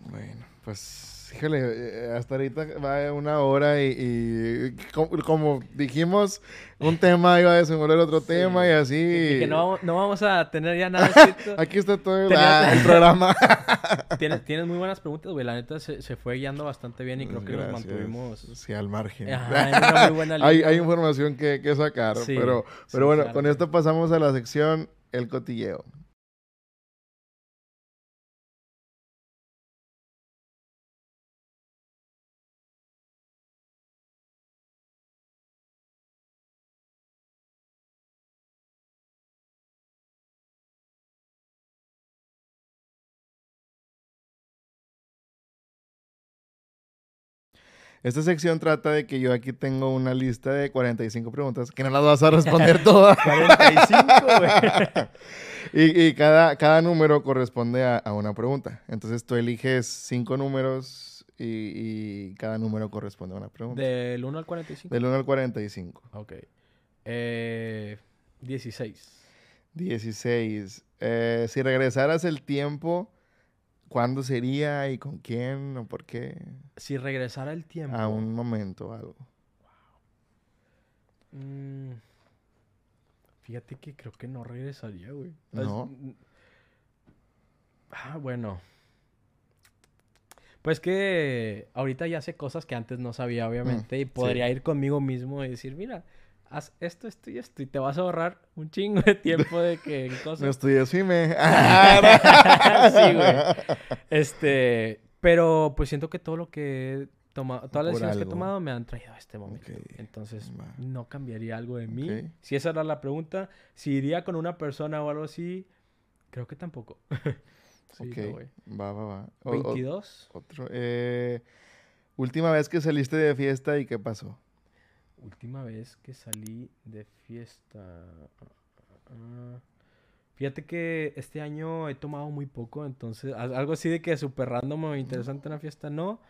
Bueno, pues Híjole, eh, hasta ahorita va una hora y, como, dijimos, un *laughs* tema iba a desenvolver otro tema y así. Y que no, no, vamos a tener ya nada *laughs* escrito. Aquí está todo el, *laughs* programa. tienes, tienes muy buenas preguntas, güey. La neta se, se, fue guiando bastante bien y creo que nos mantuvimos. Sí, al margen. hay, hay, información que, que sacar. pero pero bueno, con esto pasamos a la sección El Cotilleo. Esta sección trata de que yo aquí tengo una lista de 45 preguntas que no las vas a responder *laughs* todas. 45, güey. *laughs* y, cada, cada número corresponde a, una pregunta. Entonces tú eliges cinco números y, cada número corresponde a una pregunta. ¿Del 1 al 45? Del 1 al 45. Ok. Eh, 16. 16. Eh, si regresaras el tiempo, ¿cuándo sería y con quién o por qué? Si regresara el tiempo. A un momento o algo. Wow. Mm, fíjate que creo que no regresaría, güey. No. Ah, bueno. Pues que ahorita ya sé cosas que antes no sabía, obviamente, mm, y podría ir conmigo mismo y decir, mira, haz esto, esto y esto, y te vas a ahorrar un chingo de tiempo de que *laughs* cosas. No estudias me *laughs* sí, güey. Este, pero pues siento que todo lo que he tomado, todas las decisiones que he tomado me han traído a este momento. Entonces, no cambiaría algo de mí. Si esa era la pregunta, si iría con una persona o algo así, creo que tampoco. *laughs* sí, ok, va, va, va. 22. otro. Eh, última vez que saliste de fiesta y qué pasó. Última vez que salí de fiesta. Fíjate que este año he tomado muy poco, entonces algo así de que súper random o interesante una fiesta, no.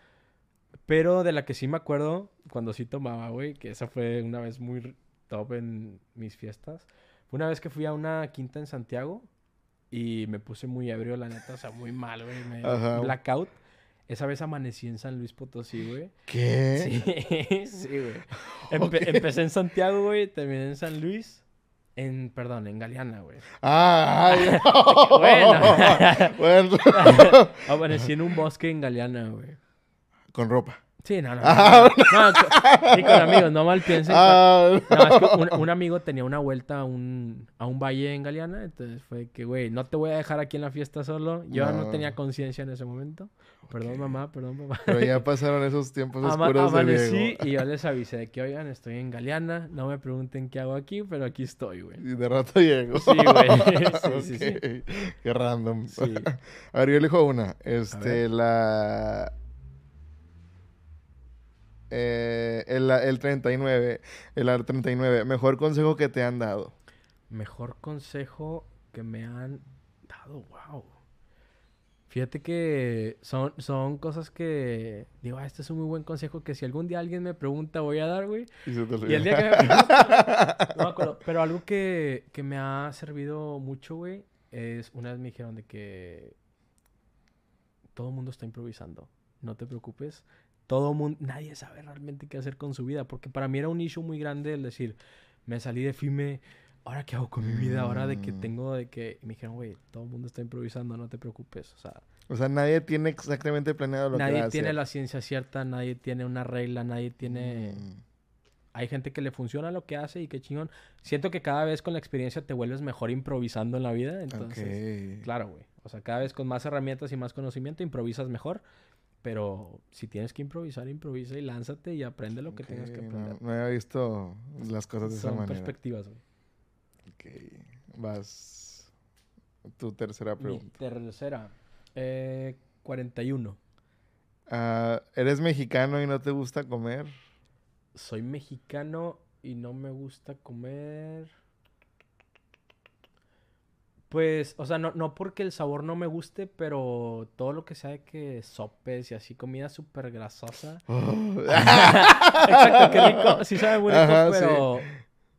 Pero de la que sí me acuerdo, cuando sí tomaba, güey, que esa fue una vez muy top en mis fiestas. Fue una vez que fui a una quinta en Santiago y me puse muy ebrio, la neta, o sea, muy mal, güey. Me... Blackout. Esa vez amanecí en San Luis Potosí, güey. ¿Qué? Sí, *laughs* sí, güey. Empecé en Santiago, güey, terminé en San Luis. En, perdón, en Galeana, güey. Ah, ay, *laughs* bueno. *laughs* bueno. Amanecí en un bosque en Galeana, güey. Con ropa. Sí, no, no. Ah, no, con amigos, no mal piensen. Ah, no, es que un, amigo tenía una vuelta a un, a un valle en Galeana, entonces fue que, güey, no te voy a dejar aquí en la fiesta solo. Yo no, tenía conciencia en ese momento. Perdón, mamá, perdón, papá. Pero ya pasaron esos tiempos oscuros amanecí y yo les avisé de que, oigan, estoy en Galeana, no me pregunten qué hago aquí, pero aquí estoy, güey. Y de rato llego. Sí, güey. *laughs* sí, sí, sí. Qué random. *laughs* a ver, yo elijo una. Este, la eh, el, el 39. El 39. Mejor consejo que te han dado. Mejor consejo que me han dado. Wow. Fíjate que son, son cosas que digo, ah, este es un muy buen consejo que si algún día alguien me pregunta voy a dar, güey. Y, el día que me no me acuerdo, *laughs* pero algo que, que me ha servido mucho, güey, es una vez me dijeron de que todo el mundo está improvisando. No te preocupes, todo mundo, nadie sabe realmente qué hacer con su vida, porque para mí era un issue muy grande el decir, me salí de FIME, ahora qué hago con mi vida, ahora de que mm. tengo de que, me dijeron, güey, todo el mundo está improvisando, no te preocupes, o sea. O sea, nadie tiene exactamente planeado lo que Nadie tiene la ciencia cierta, nadie tiene una regla, nadie tiene... Mm. Hay gente que le funciona lo que hace y qué chingón. Siento que cada vez con la experiencia te vuelves mejor improvisando en la vida. Entonces, claro, güey. O sea, cada vez con más herramientas y más conocimiento improvisas mejor. Pero si tienes que improvisar, improvisa y lánzate y aprende lo que tengas que aprender. No, había visto las cosas de esa manera. Son perspectivas, güey. Ok. Vas. Tu tercera pregunta. Mi tercera. Eh, 41. Ah, ¿Eres mexicano y no te gusta comer? Soy mexicano y no me gusta comer. Pues, o sea, no, no porque el sabor no me guste, pero todo lo que sea de que sopes y así, comida súper grasosa. *laughs* Exacto, qué rico. Sí sabe muy rico, pero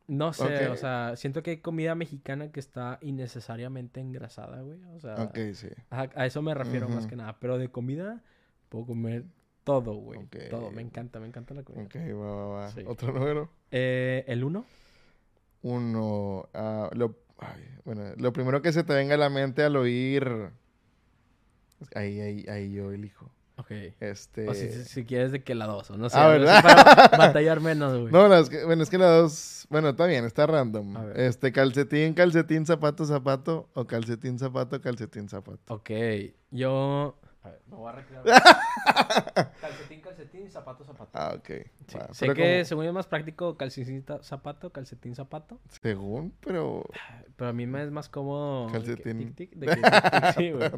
no sé, o sea, siento que hay comida mexicana que está innecesariamente engrasada, güey. O sea, sí. a, eso me refiero más que nada. Pero de comida puedo comer todo, güey. Todo. Me encanta, me encanta la comida. Ok, va, va, va. ¿Otro número? Eh, ¿El uno? Uno. Uh, lo bueno, lo primero que se te venga a la mente al oír. Ahí, ahí, ahí yo elijo. Ok. Este... O si, si quieres de que la dos, o no sé. Ah, ¿verdad? Para *laughs* batallar menos, güey. No, no, es que, bueno, es que la dos... Bueno, está bien, está random. Este, calcetín, calcetín, zapato, zapato. O calcetín, zapato, calcetín, zapato. Ok. Yo... A ver, me voy a recrear. *laughs* calcetín, calcetín, zapato, zapato. Ah, ok. sé que según es más práctico calcetín, zapato, calcetín, zapato. Según, pero... Pero a mí me es más cómodo... Calcetín. Tic, tic, de *laughs* que sí, güey.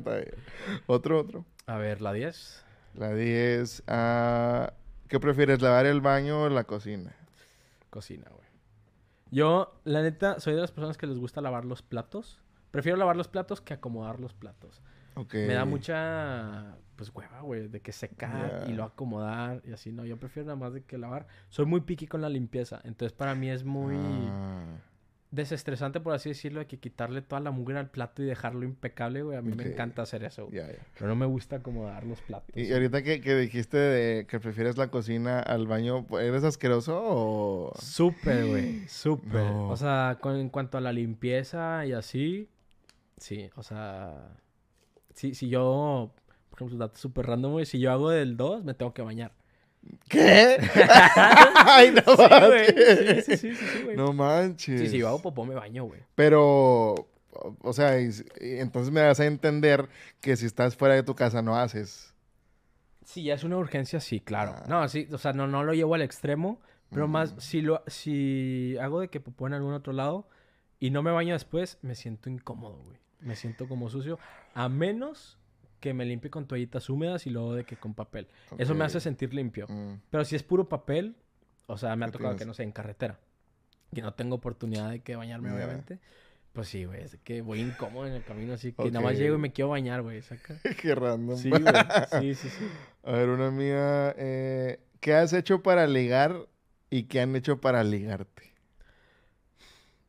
otro, otro. A ver, la 10. La 10. Uh, ¿Qué prefieres, lavar el baño o la cocina? Cocina, güey. Yo, la neta, soy de las personas que les gusta lavar los platos. Prefiero lavar los platos que acomodar los platos. Okay. Me da mucha, pues, hueva, güey, de que secar y lo acomodar y así, no. Yo prefiero nada más de que lavar. Soy muy piqui con la limpieza, entonces para mí es muy... Ah desestresante, por así decirlo, de que quitarle toda la mugre al plato y dejarlo impecable, güey. A mí me encanta hacer eso. Pero no me gusta acomodar los platos. Y ahorita que, dijiste de que prefieres la cocina al baño, ¿eres asqueroso o...? Súper, güey. Súper. O sea, en cuanto a la limpieza y así, sí. O sea, sí, si yo, por ejemplo, dato súper random, güey, si yo hago del 2, me tengo que bañar. ¿Qué? *laughs* Ay, no sí, manches. Sí, sí, sí, sí, güey. No manches. Sí, si yo hago popó, me baño, güey. Pero, o sea, entonces me das a entender que si estás fuera de tu casa no haces. Sí, ya es una urgencia, sí, claro. Ah. No, sí, o sea, no, no lo llevo al extremo, pero más, si, lo, si hago de que popó en algún otro lado y no me baño después, me siento incómodo, güey. Me siento como sucio. A menos que me limpie con toallitas húmedas y luego de que con papel. Eso me hace sentir limpio. Mm. Pero si es puro papel, o sea, me ha tocado que no sé, en carretera. Que no tengo oportunidad de que bañarme, obviamente. Pues sí, güey, es que voy incómodo en el camino, así que nada más llego y me quiero bañar, güey, saca. *laughs* Qué random. Sí, güey. Sí, sí, sí. *laughs* A ver, una amiga, eh, ¿qué has hecho para ligar y qué han hecho para ligarte?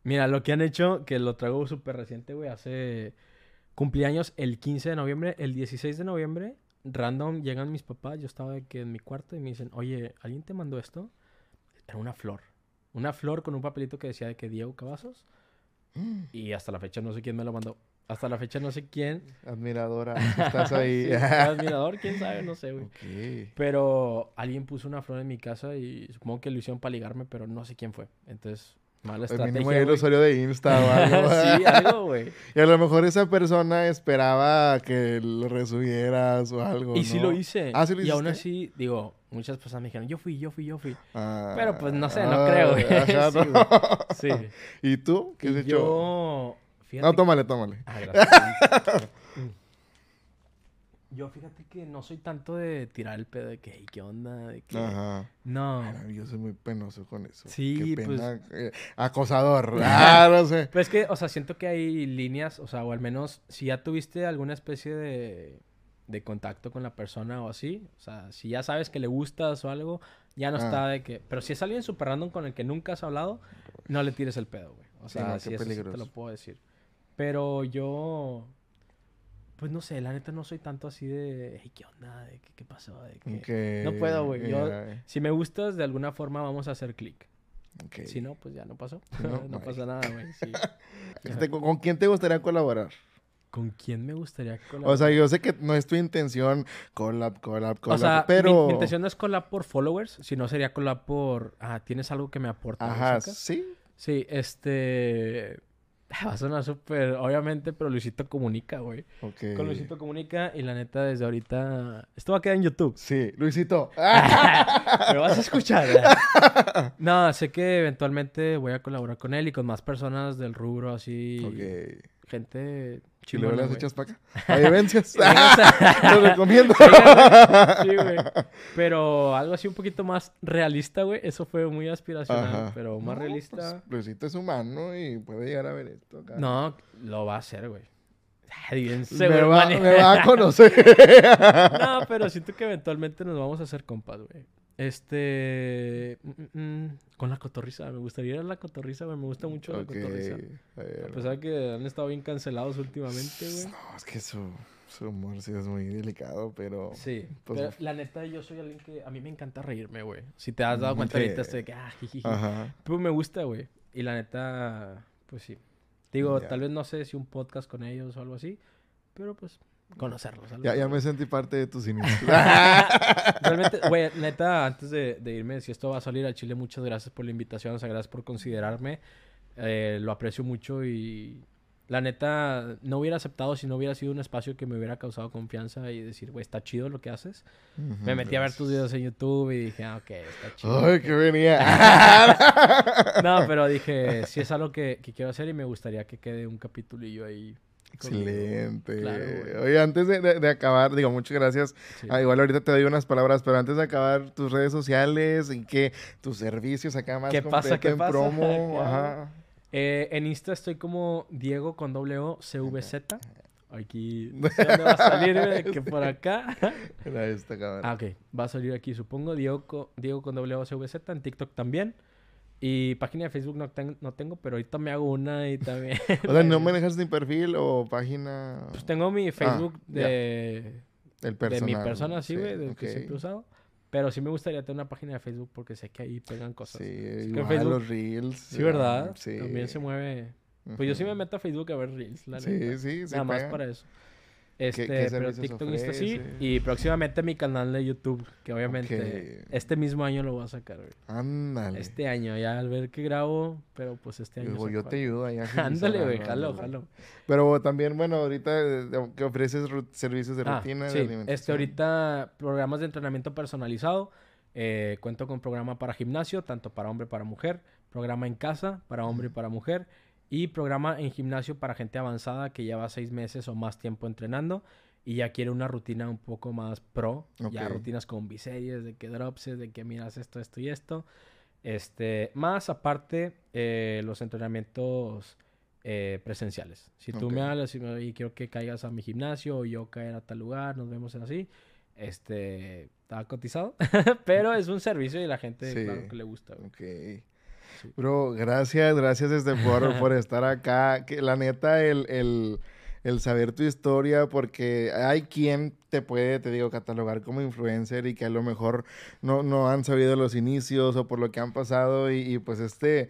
Mira, lo que han hecho, que lo traigo súper reciente, güey, hace Cumpleaños el 15 de noviembre. El 16 de noviembre, random, llegan mis papás. Yo estaba aquí en mi cuarto y me dicen, oye, ¿alguien te mandó esto? Era una flor. Una flor con un papelito que decía de que Diego Cavazos. Mm. Y hasta la fecha no sé quién me lo mandó. Hasta la fecha no sé quién. Admiradora. *laughs* Estás ahí. admirador, quién sabe, no sé, güey. Pero alguien puso una flor en mi casa y supongo que lo hicieron para ligarme, pero no sé quién fue. Entonces, Mala estrategia. El usuario de Insta o algo. *laughs* sí, algo, güey. Y a lo mejor esa persona esperaba que lo resubieras o algo. Y sí lo hice. Ah, sí lo Y aún así, digo, muchas personas me dijeron, yo fui, yo fui, yo fui. Ah, Pero pues no sé, no ah, creo, güey. *laughs* *laughs* sí, sí, ¿Y tú? ¿Qué has hecho? Yo. No, tómale, tómale. Ah, gracias. Yo fíjate que no soy tanto de tirar el pedo de que, ¿qué onda? De que... Ajá. No. yo soy muy penoso con eso. Sí, pues... Eh, acosador. *laughs* ah, no sé. Pero es que, o sea, siento que hay líneas, o sea, o al menos si ya tuviste alguna especie de, de contacto con la persona o así, o sea, si ya sabes que le gustas o algo, ya no ah. está de que... Pero si es alguien super random con el que nunca has hablado, no le tires el pedo, güey. O sea, sí, eso sí te lo puedo decir. Pero yo pues no sé, la neta no soy tanto así de, ¿qué onda? ¿De qué, pasó? De No puedo, güey. Si me gustas, de alguna forma vamos a hacer clic. Si no, pues ya no pasó. No, *laughs* pasa nada, güey. *laughs* Este, ¿Con quién te gustaría colaborar? ¿Con quién me gustaría colaborar? O sea, yo sé que no es tu intención collab, collab, collab, o sea, pero... Mi, intención no es collab por followers, sino sería collab por... Ah, tienes algo que me aporta. Ajá, ¿sí? Sí, este... *laughs* Va a sonar súper, obviamente, pero Luisito comunica, güey. Ok. Con Luisito comunica y la neta, desde ahorita. Esto va a quedar en YouTube. Sí, Luisito. *laughs* *laughs* Me vas a escuchar. ¿eh? No, sé que eventualmente voy a colaborar con él y con más personas del rubro, así. Ok. Gente ¿Y luego las echas para acá? Vivencias. Lo recomiendo. sí, güey. *laughs* Pero algo así un poquito más realista, güey. Eso fue muy aspiracional. Pero más realista. Pues, Luisito es humano y puede llegar a ver esto. Acá. No, lo va a hacer, güey. *laughs* Bien me, va, me va a *laughs* conocer. no, pero siento que eventualmente nos vamos a hacer compas, güey. Este. Mm, mm, mm, con la cotorriza. Me gustaría ir a la cotorriza, güey. Me gusta mucho la cotorriza. A, pesar que han estado bien cancelados últimamente, güey. No, es que su, su humor sí es muy delicado, pero. Sí. Pues, pero la neta, yo soy alguien que. A mí me encanta reírme, güey. Si te has dado cuenta ahorita, estoy de que. Ah, Ajá. Pero me gusta, güey. Y la neta, pues sí. Digo, tal vez no sé si un podcast con ellos o algo así. Pero pues conocerlos. Ya, ya me sentí parte de tu cine. *laughs* Realmente, güey, neta, antes de, irme, si esto va a salir a Chile, muchas gracias por la invitación, o sea, gracias por considerarme. Eh, lo aprecio mucho y la neta no hubiera aceptado si no hubiera sido un espacio que me hubiera causado confianza y decir, güey, está chido lo que haces. me metí a ver tus videos en YouTube y dije, ah, ok, está chido. Ay, qué venía. *laughs* no, pero dije, si es algo que, que quiero hacer y me gustaría que quede un capitulillo ahí Excelente. Oye, antes de, acabar, digo, muchas gracias. Ah, igual ahorita te doy unas palabras, pero antes de acabar, tus redes sociales y que tus servicios acá más ¿Qué pasa? ¿Qué en pasa? promo. *laughs* Ajá. Eh, en Insta estoy como Diego con doble O CVZ. Aquí *laughs* no sé dónde va a salir, que por acá. Era esta cámara. Ah, ok. Va a salir aquí, supongo. Diego, Diego con doble O CVZ. En TikTok también. Y página de Facebook no, no tengo, pero ahorita me hago una y también. *laughs* o sea, ¿no *laughs* manejas ni perfil o página? Pues tengo mi Facebook ah, de. El personal. De mi persona, sí, güey, del que siempre he usado. Pero sí me gustaría tener una página de Facebook porque sé que ahí pegan cosas. Sí, igual Facebook, los Reels. Sí, ¿verdad? Sí. También se mueve. Pues yo sí me meto a Facebook a ver Reels, la Sí, sí, sí. Nada más para eso. Este, pero TikTok está así. Y próximamente mi canal de YouTube, que obviamente este mismo año lo voy a sacar, güey. Ándale. Este año, ya al ver que grabo, pero pues este año. yo te ayudo allá. *laughs* Ándale, güey, jalo, jalo. Pero también, bueno, ahorita que ofreces servicios de ah, rutina. Sí, este ahorita programas de entrenamiento personalizado. Eh, cuento con programa para gimnasio, tanto para hombre para mujer. Programa en casa para hombre y para mujer y programa en gimnasio para gente avanzada que lleva seis meses o más tiempo entrenando y ya quiere una rutina un poco más pro. Ya rutinas con biseries, de que dropses, de que miras esto, esto y esto. Este, más aparte, eh, los entrenamientos eh, presenciales. Si tú me hablas y, quiero que caigas a mi gimnasio o yo caer a tal lugar, nos vemos en así. Este, está cotizado, *laughs* pero es un servicio y la gente, claro que le gusta. Bro, gracias, gracias este por, por *laughs* estar acá. Que la neta, el, el, el saber tu historia, porque hay quien te puede, te digo, catalogar como influencer y que a lo mejor no, no han sabido los inicios o por lo que han pasado y, y pues este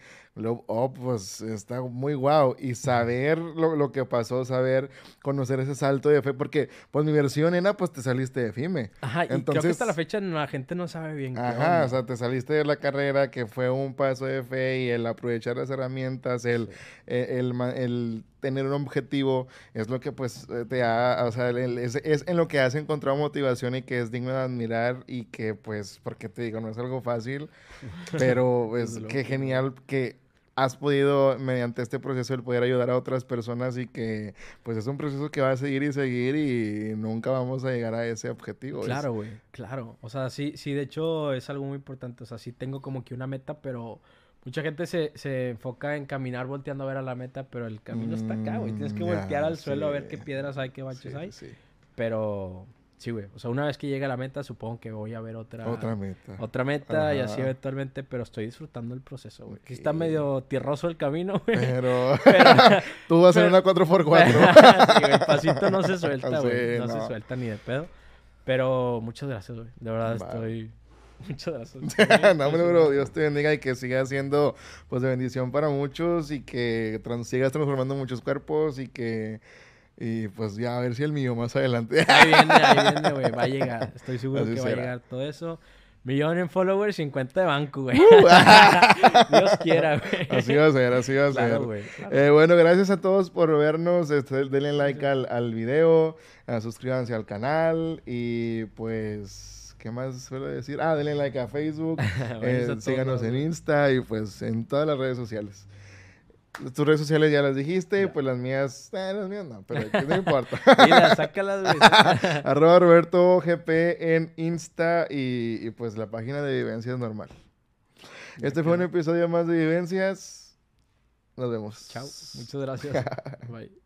oh, pues está muy guau. Y saber lo, que pasó, saber conocer ese salto de fe, porque pues mi versión, era pues te saliste de FIME. Ajá, y Entonces, creo que hasta la fecha la gente no sabe bien. Ajá, o sea, te saliste de la carrera que fue un paso de fe y el aprovechar las herramientas, el, e, el, tener un objetivo, es lo que pues te ha, o sea, es, es en lo que has encontrado motivación y que es digno de admirar y que pues, porque te digo, no es algo fácil, *laughs* pero pues qué genial que has podido, mediante este proceso, el poder ayudar a otras personas y que, pues, es un proceso que va a seguir y seguir y nunca vamos a llegar a ese objetivo. Claro, güey, claro. O sea, sí, sí, de hecho es algo muy importante. O sea, sí tengo como que una meta, pero mucha gente se, se enfoca en caminar volteando a ver a la meta, pero el camino está acá, güey. Tienes que mm, voltear al suelo a ver qué piedras hay, qué baches hay. Pero Sí, güey. O sea, una vez que llegue a la meta, supongo que voy a ver otra... Otra meta. Otra meta y así eventualmente, pero estoy disfrutando el proceso, güey. Aquí está medio tierroso el camino, güey. Pero... *laughs* *laughs* Tú vas a ser una 4x4. *laughs* sí, güey. Pasito no se suelta, güey. no, se suelta ni de pedo. Pero muchas gracias, güey. De verdad estoy... Muchas gracias. no, hombre, bro, Dios te bendiga y que siga siendo pues de bendición para muchos y que sigas transformando muchos cuerpos y que y pues ya a ver si el mío más adelante. Ahí viene, ahí viene, güey. Va a *laughs* llegar. Estoy seguro que va a llegar todo eso. Millón en followers, 50 de banco, güey. Uh. *laughs* Dios quiera, *laughs* güey. Así va a ser, así va a ser. Eh, bueno, gracias a todos por vernos. Este, denle like al, al video. Uh, suscríbanse al canal. Y pues, ¿qué más suelo decir? Ah, denle like a Facebook. eh, síganos en Insta y pues en todas las redes sociales. Tus redes sociales ya las dijiste, pues las mías, eh, las mías no, pero no *laughs* importa. Mira, sácalas, güey. *laughs* Arroba Roberto GP en Insta y, y, pues la página de Vivencias normal. Este fue un episodio más de Vivencias. Nos vemos. Chao. Muchas gracias. *laughs* Bye.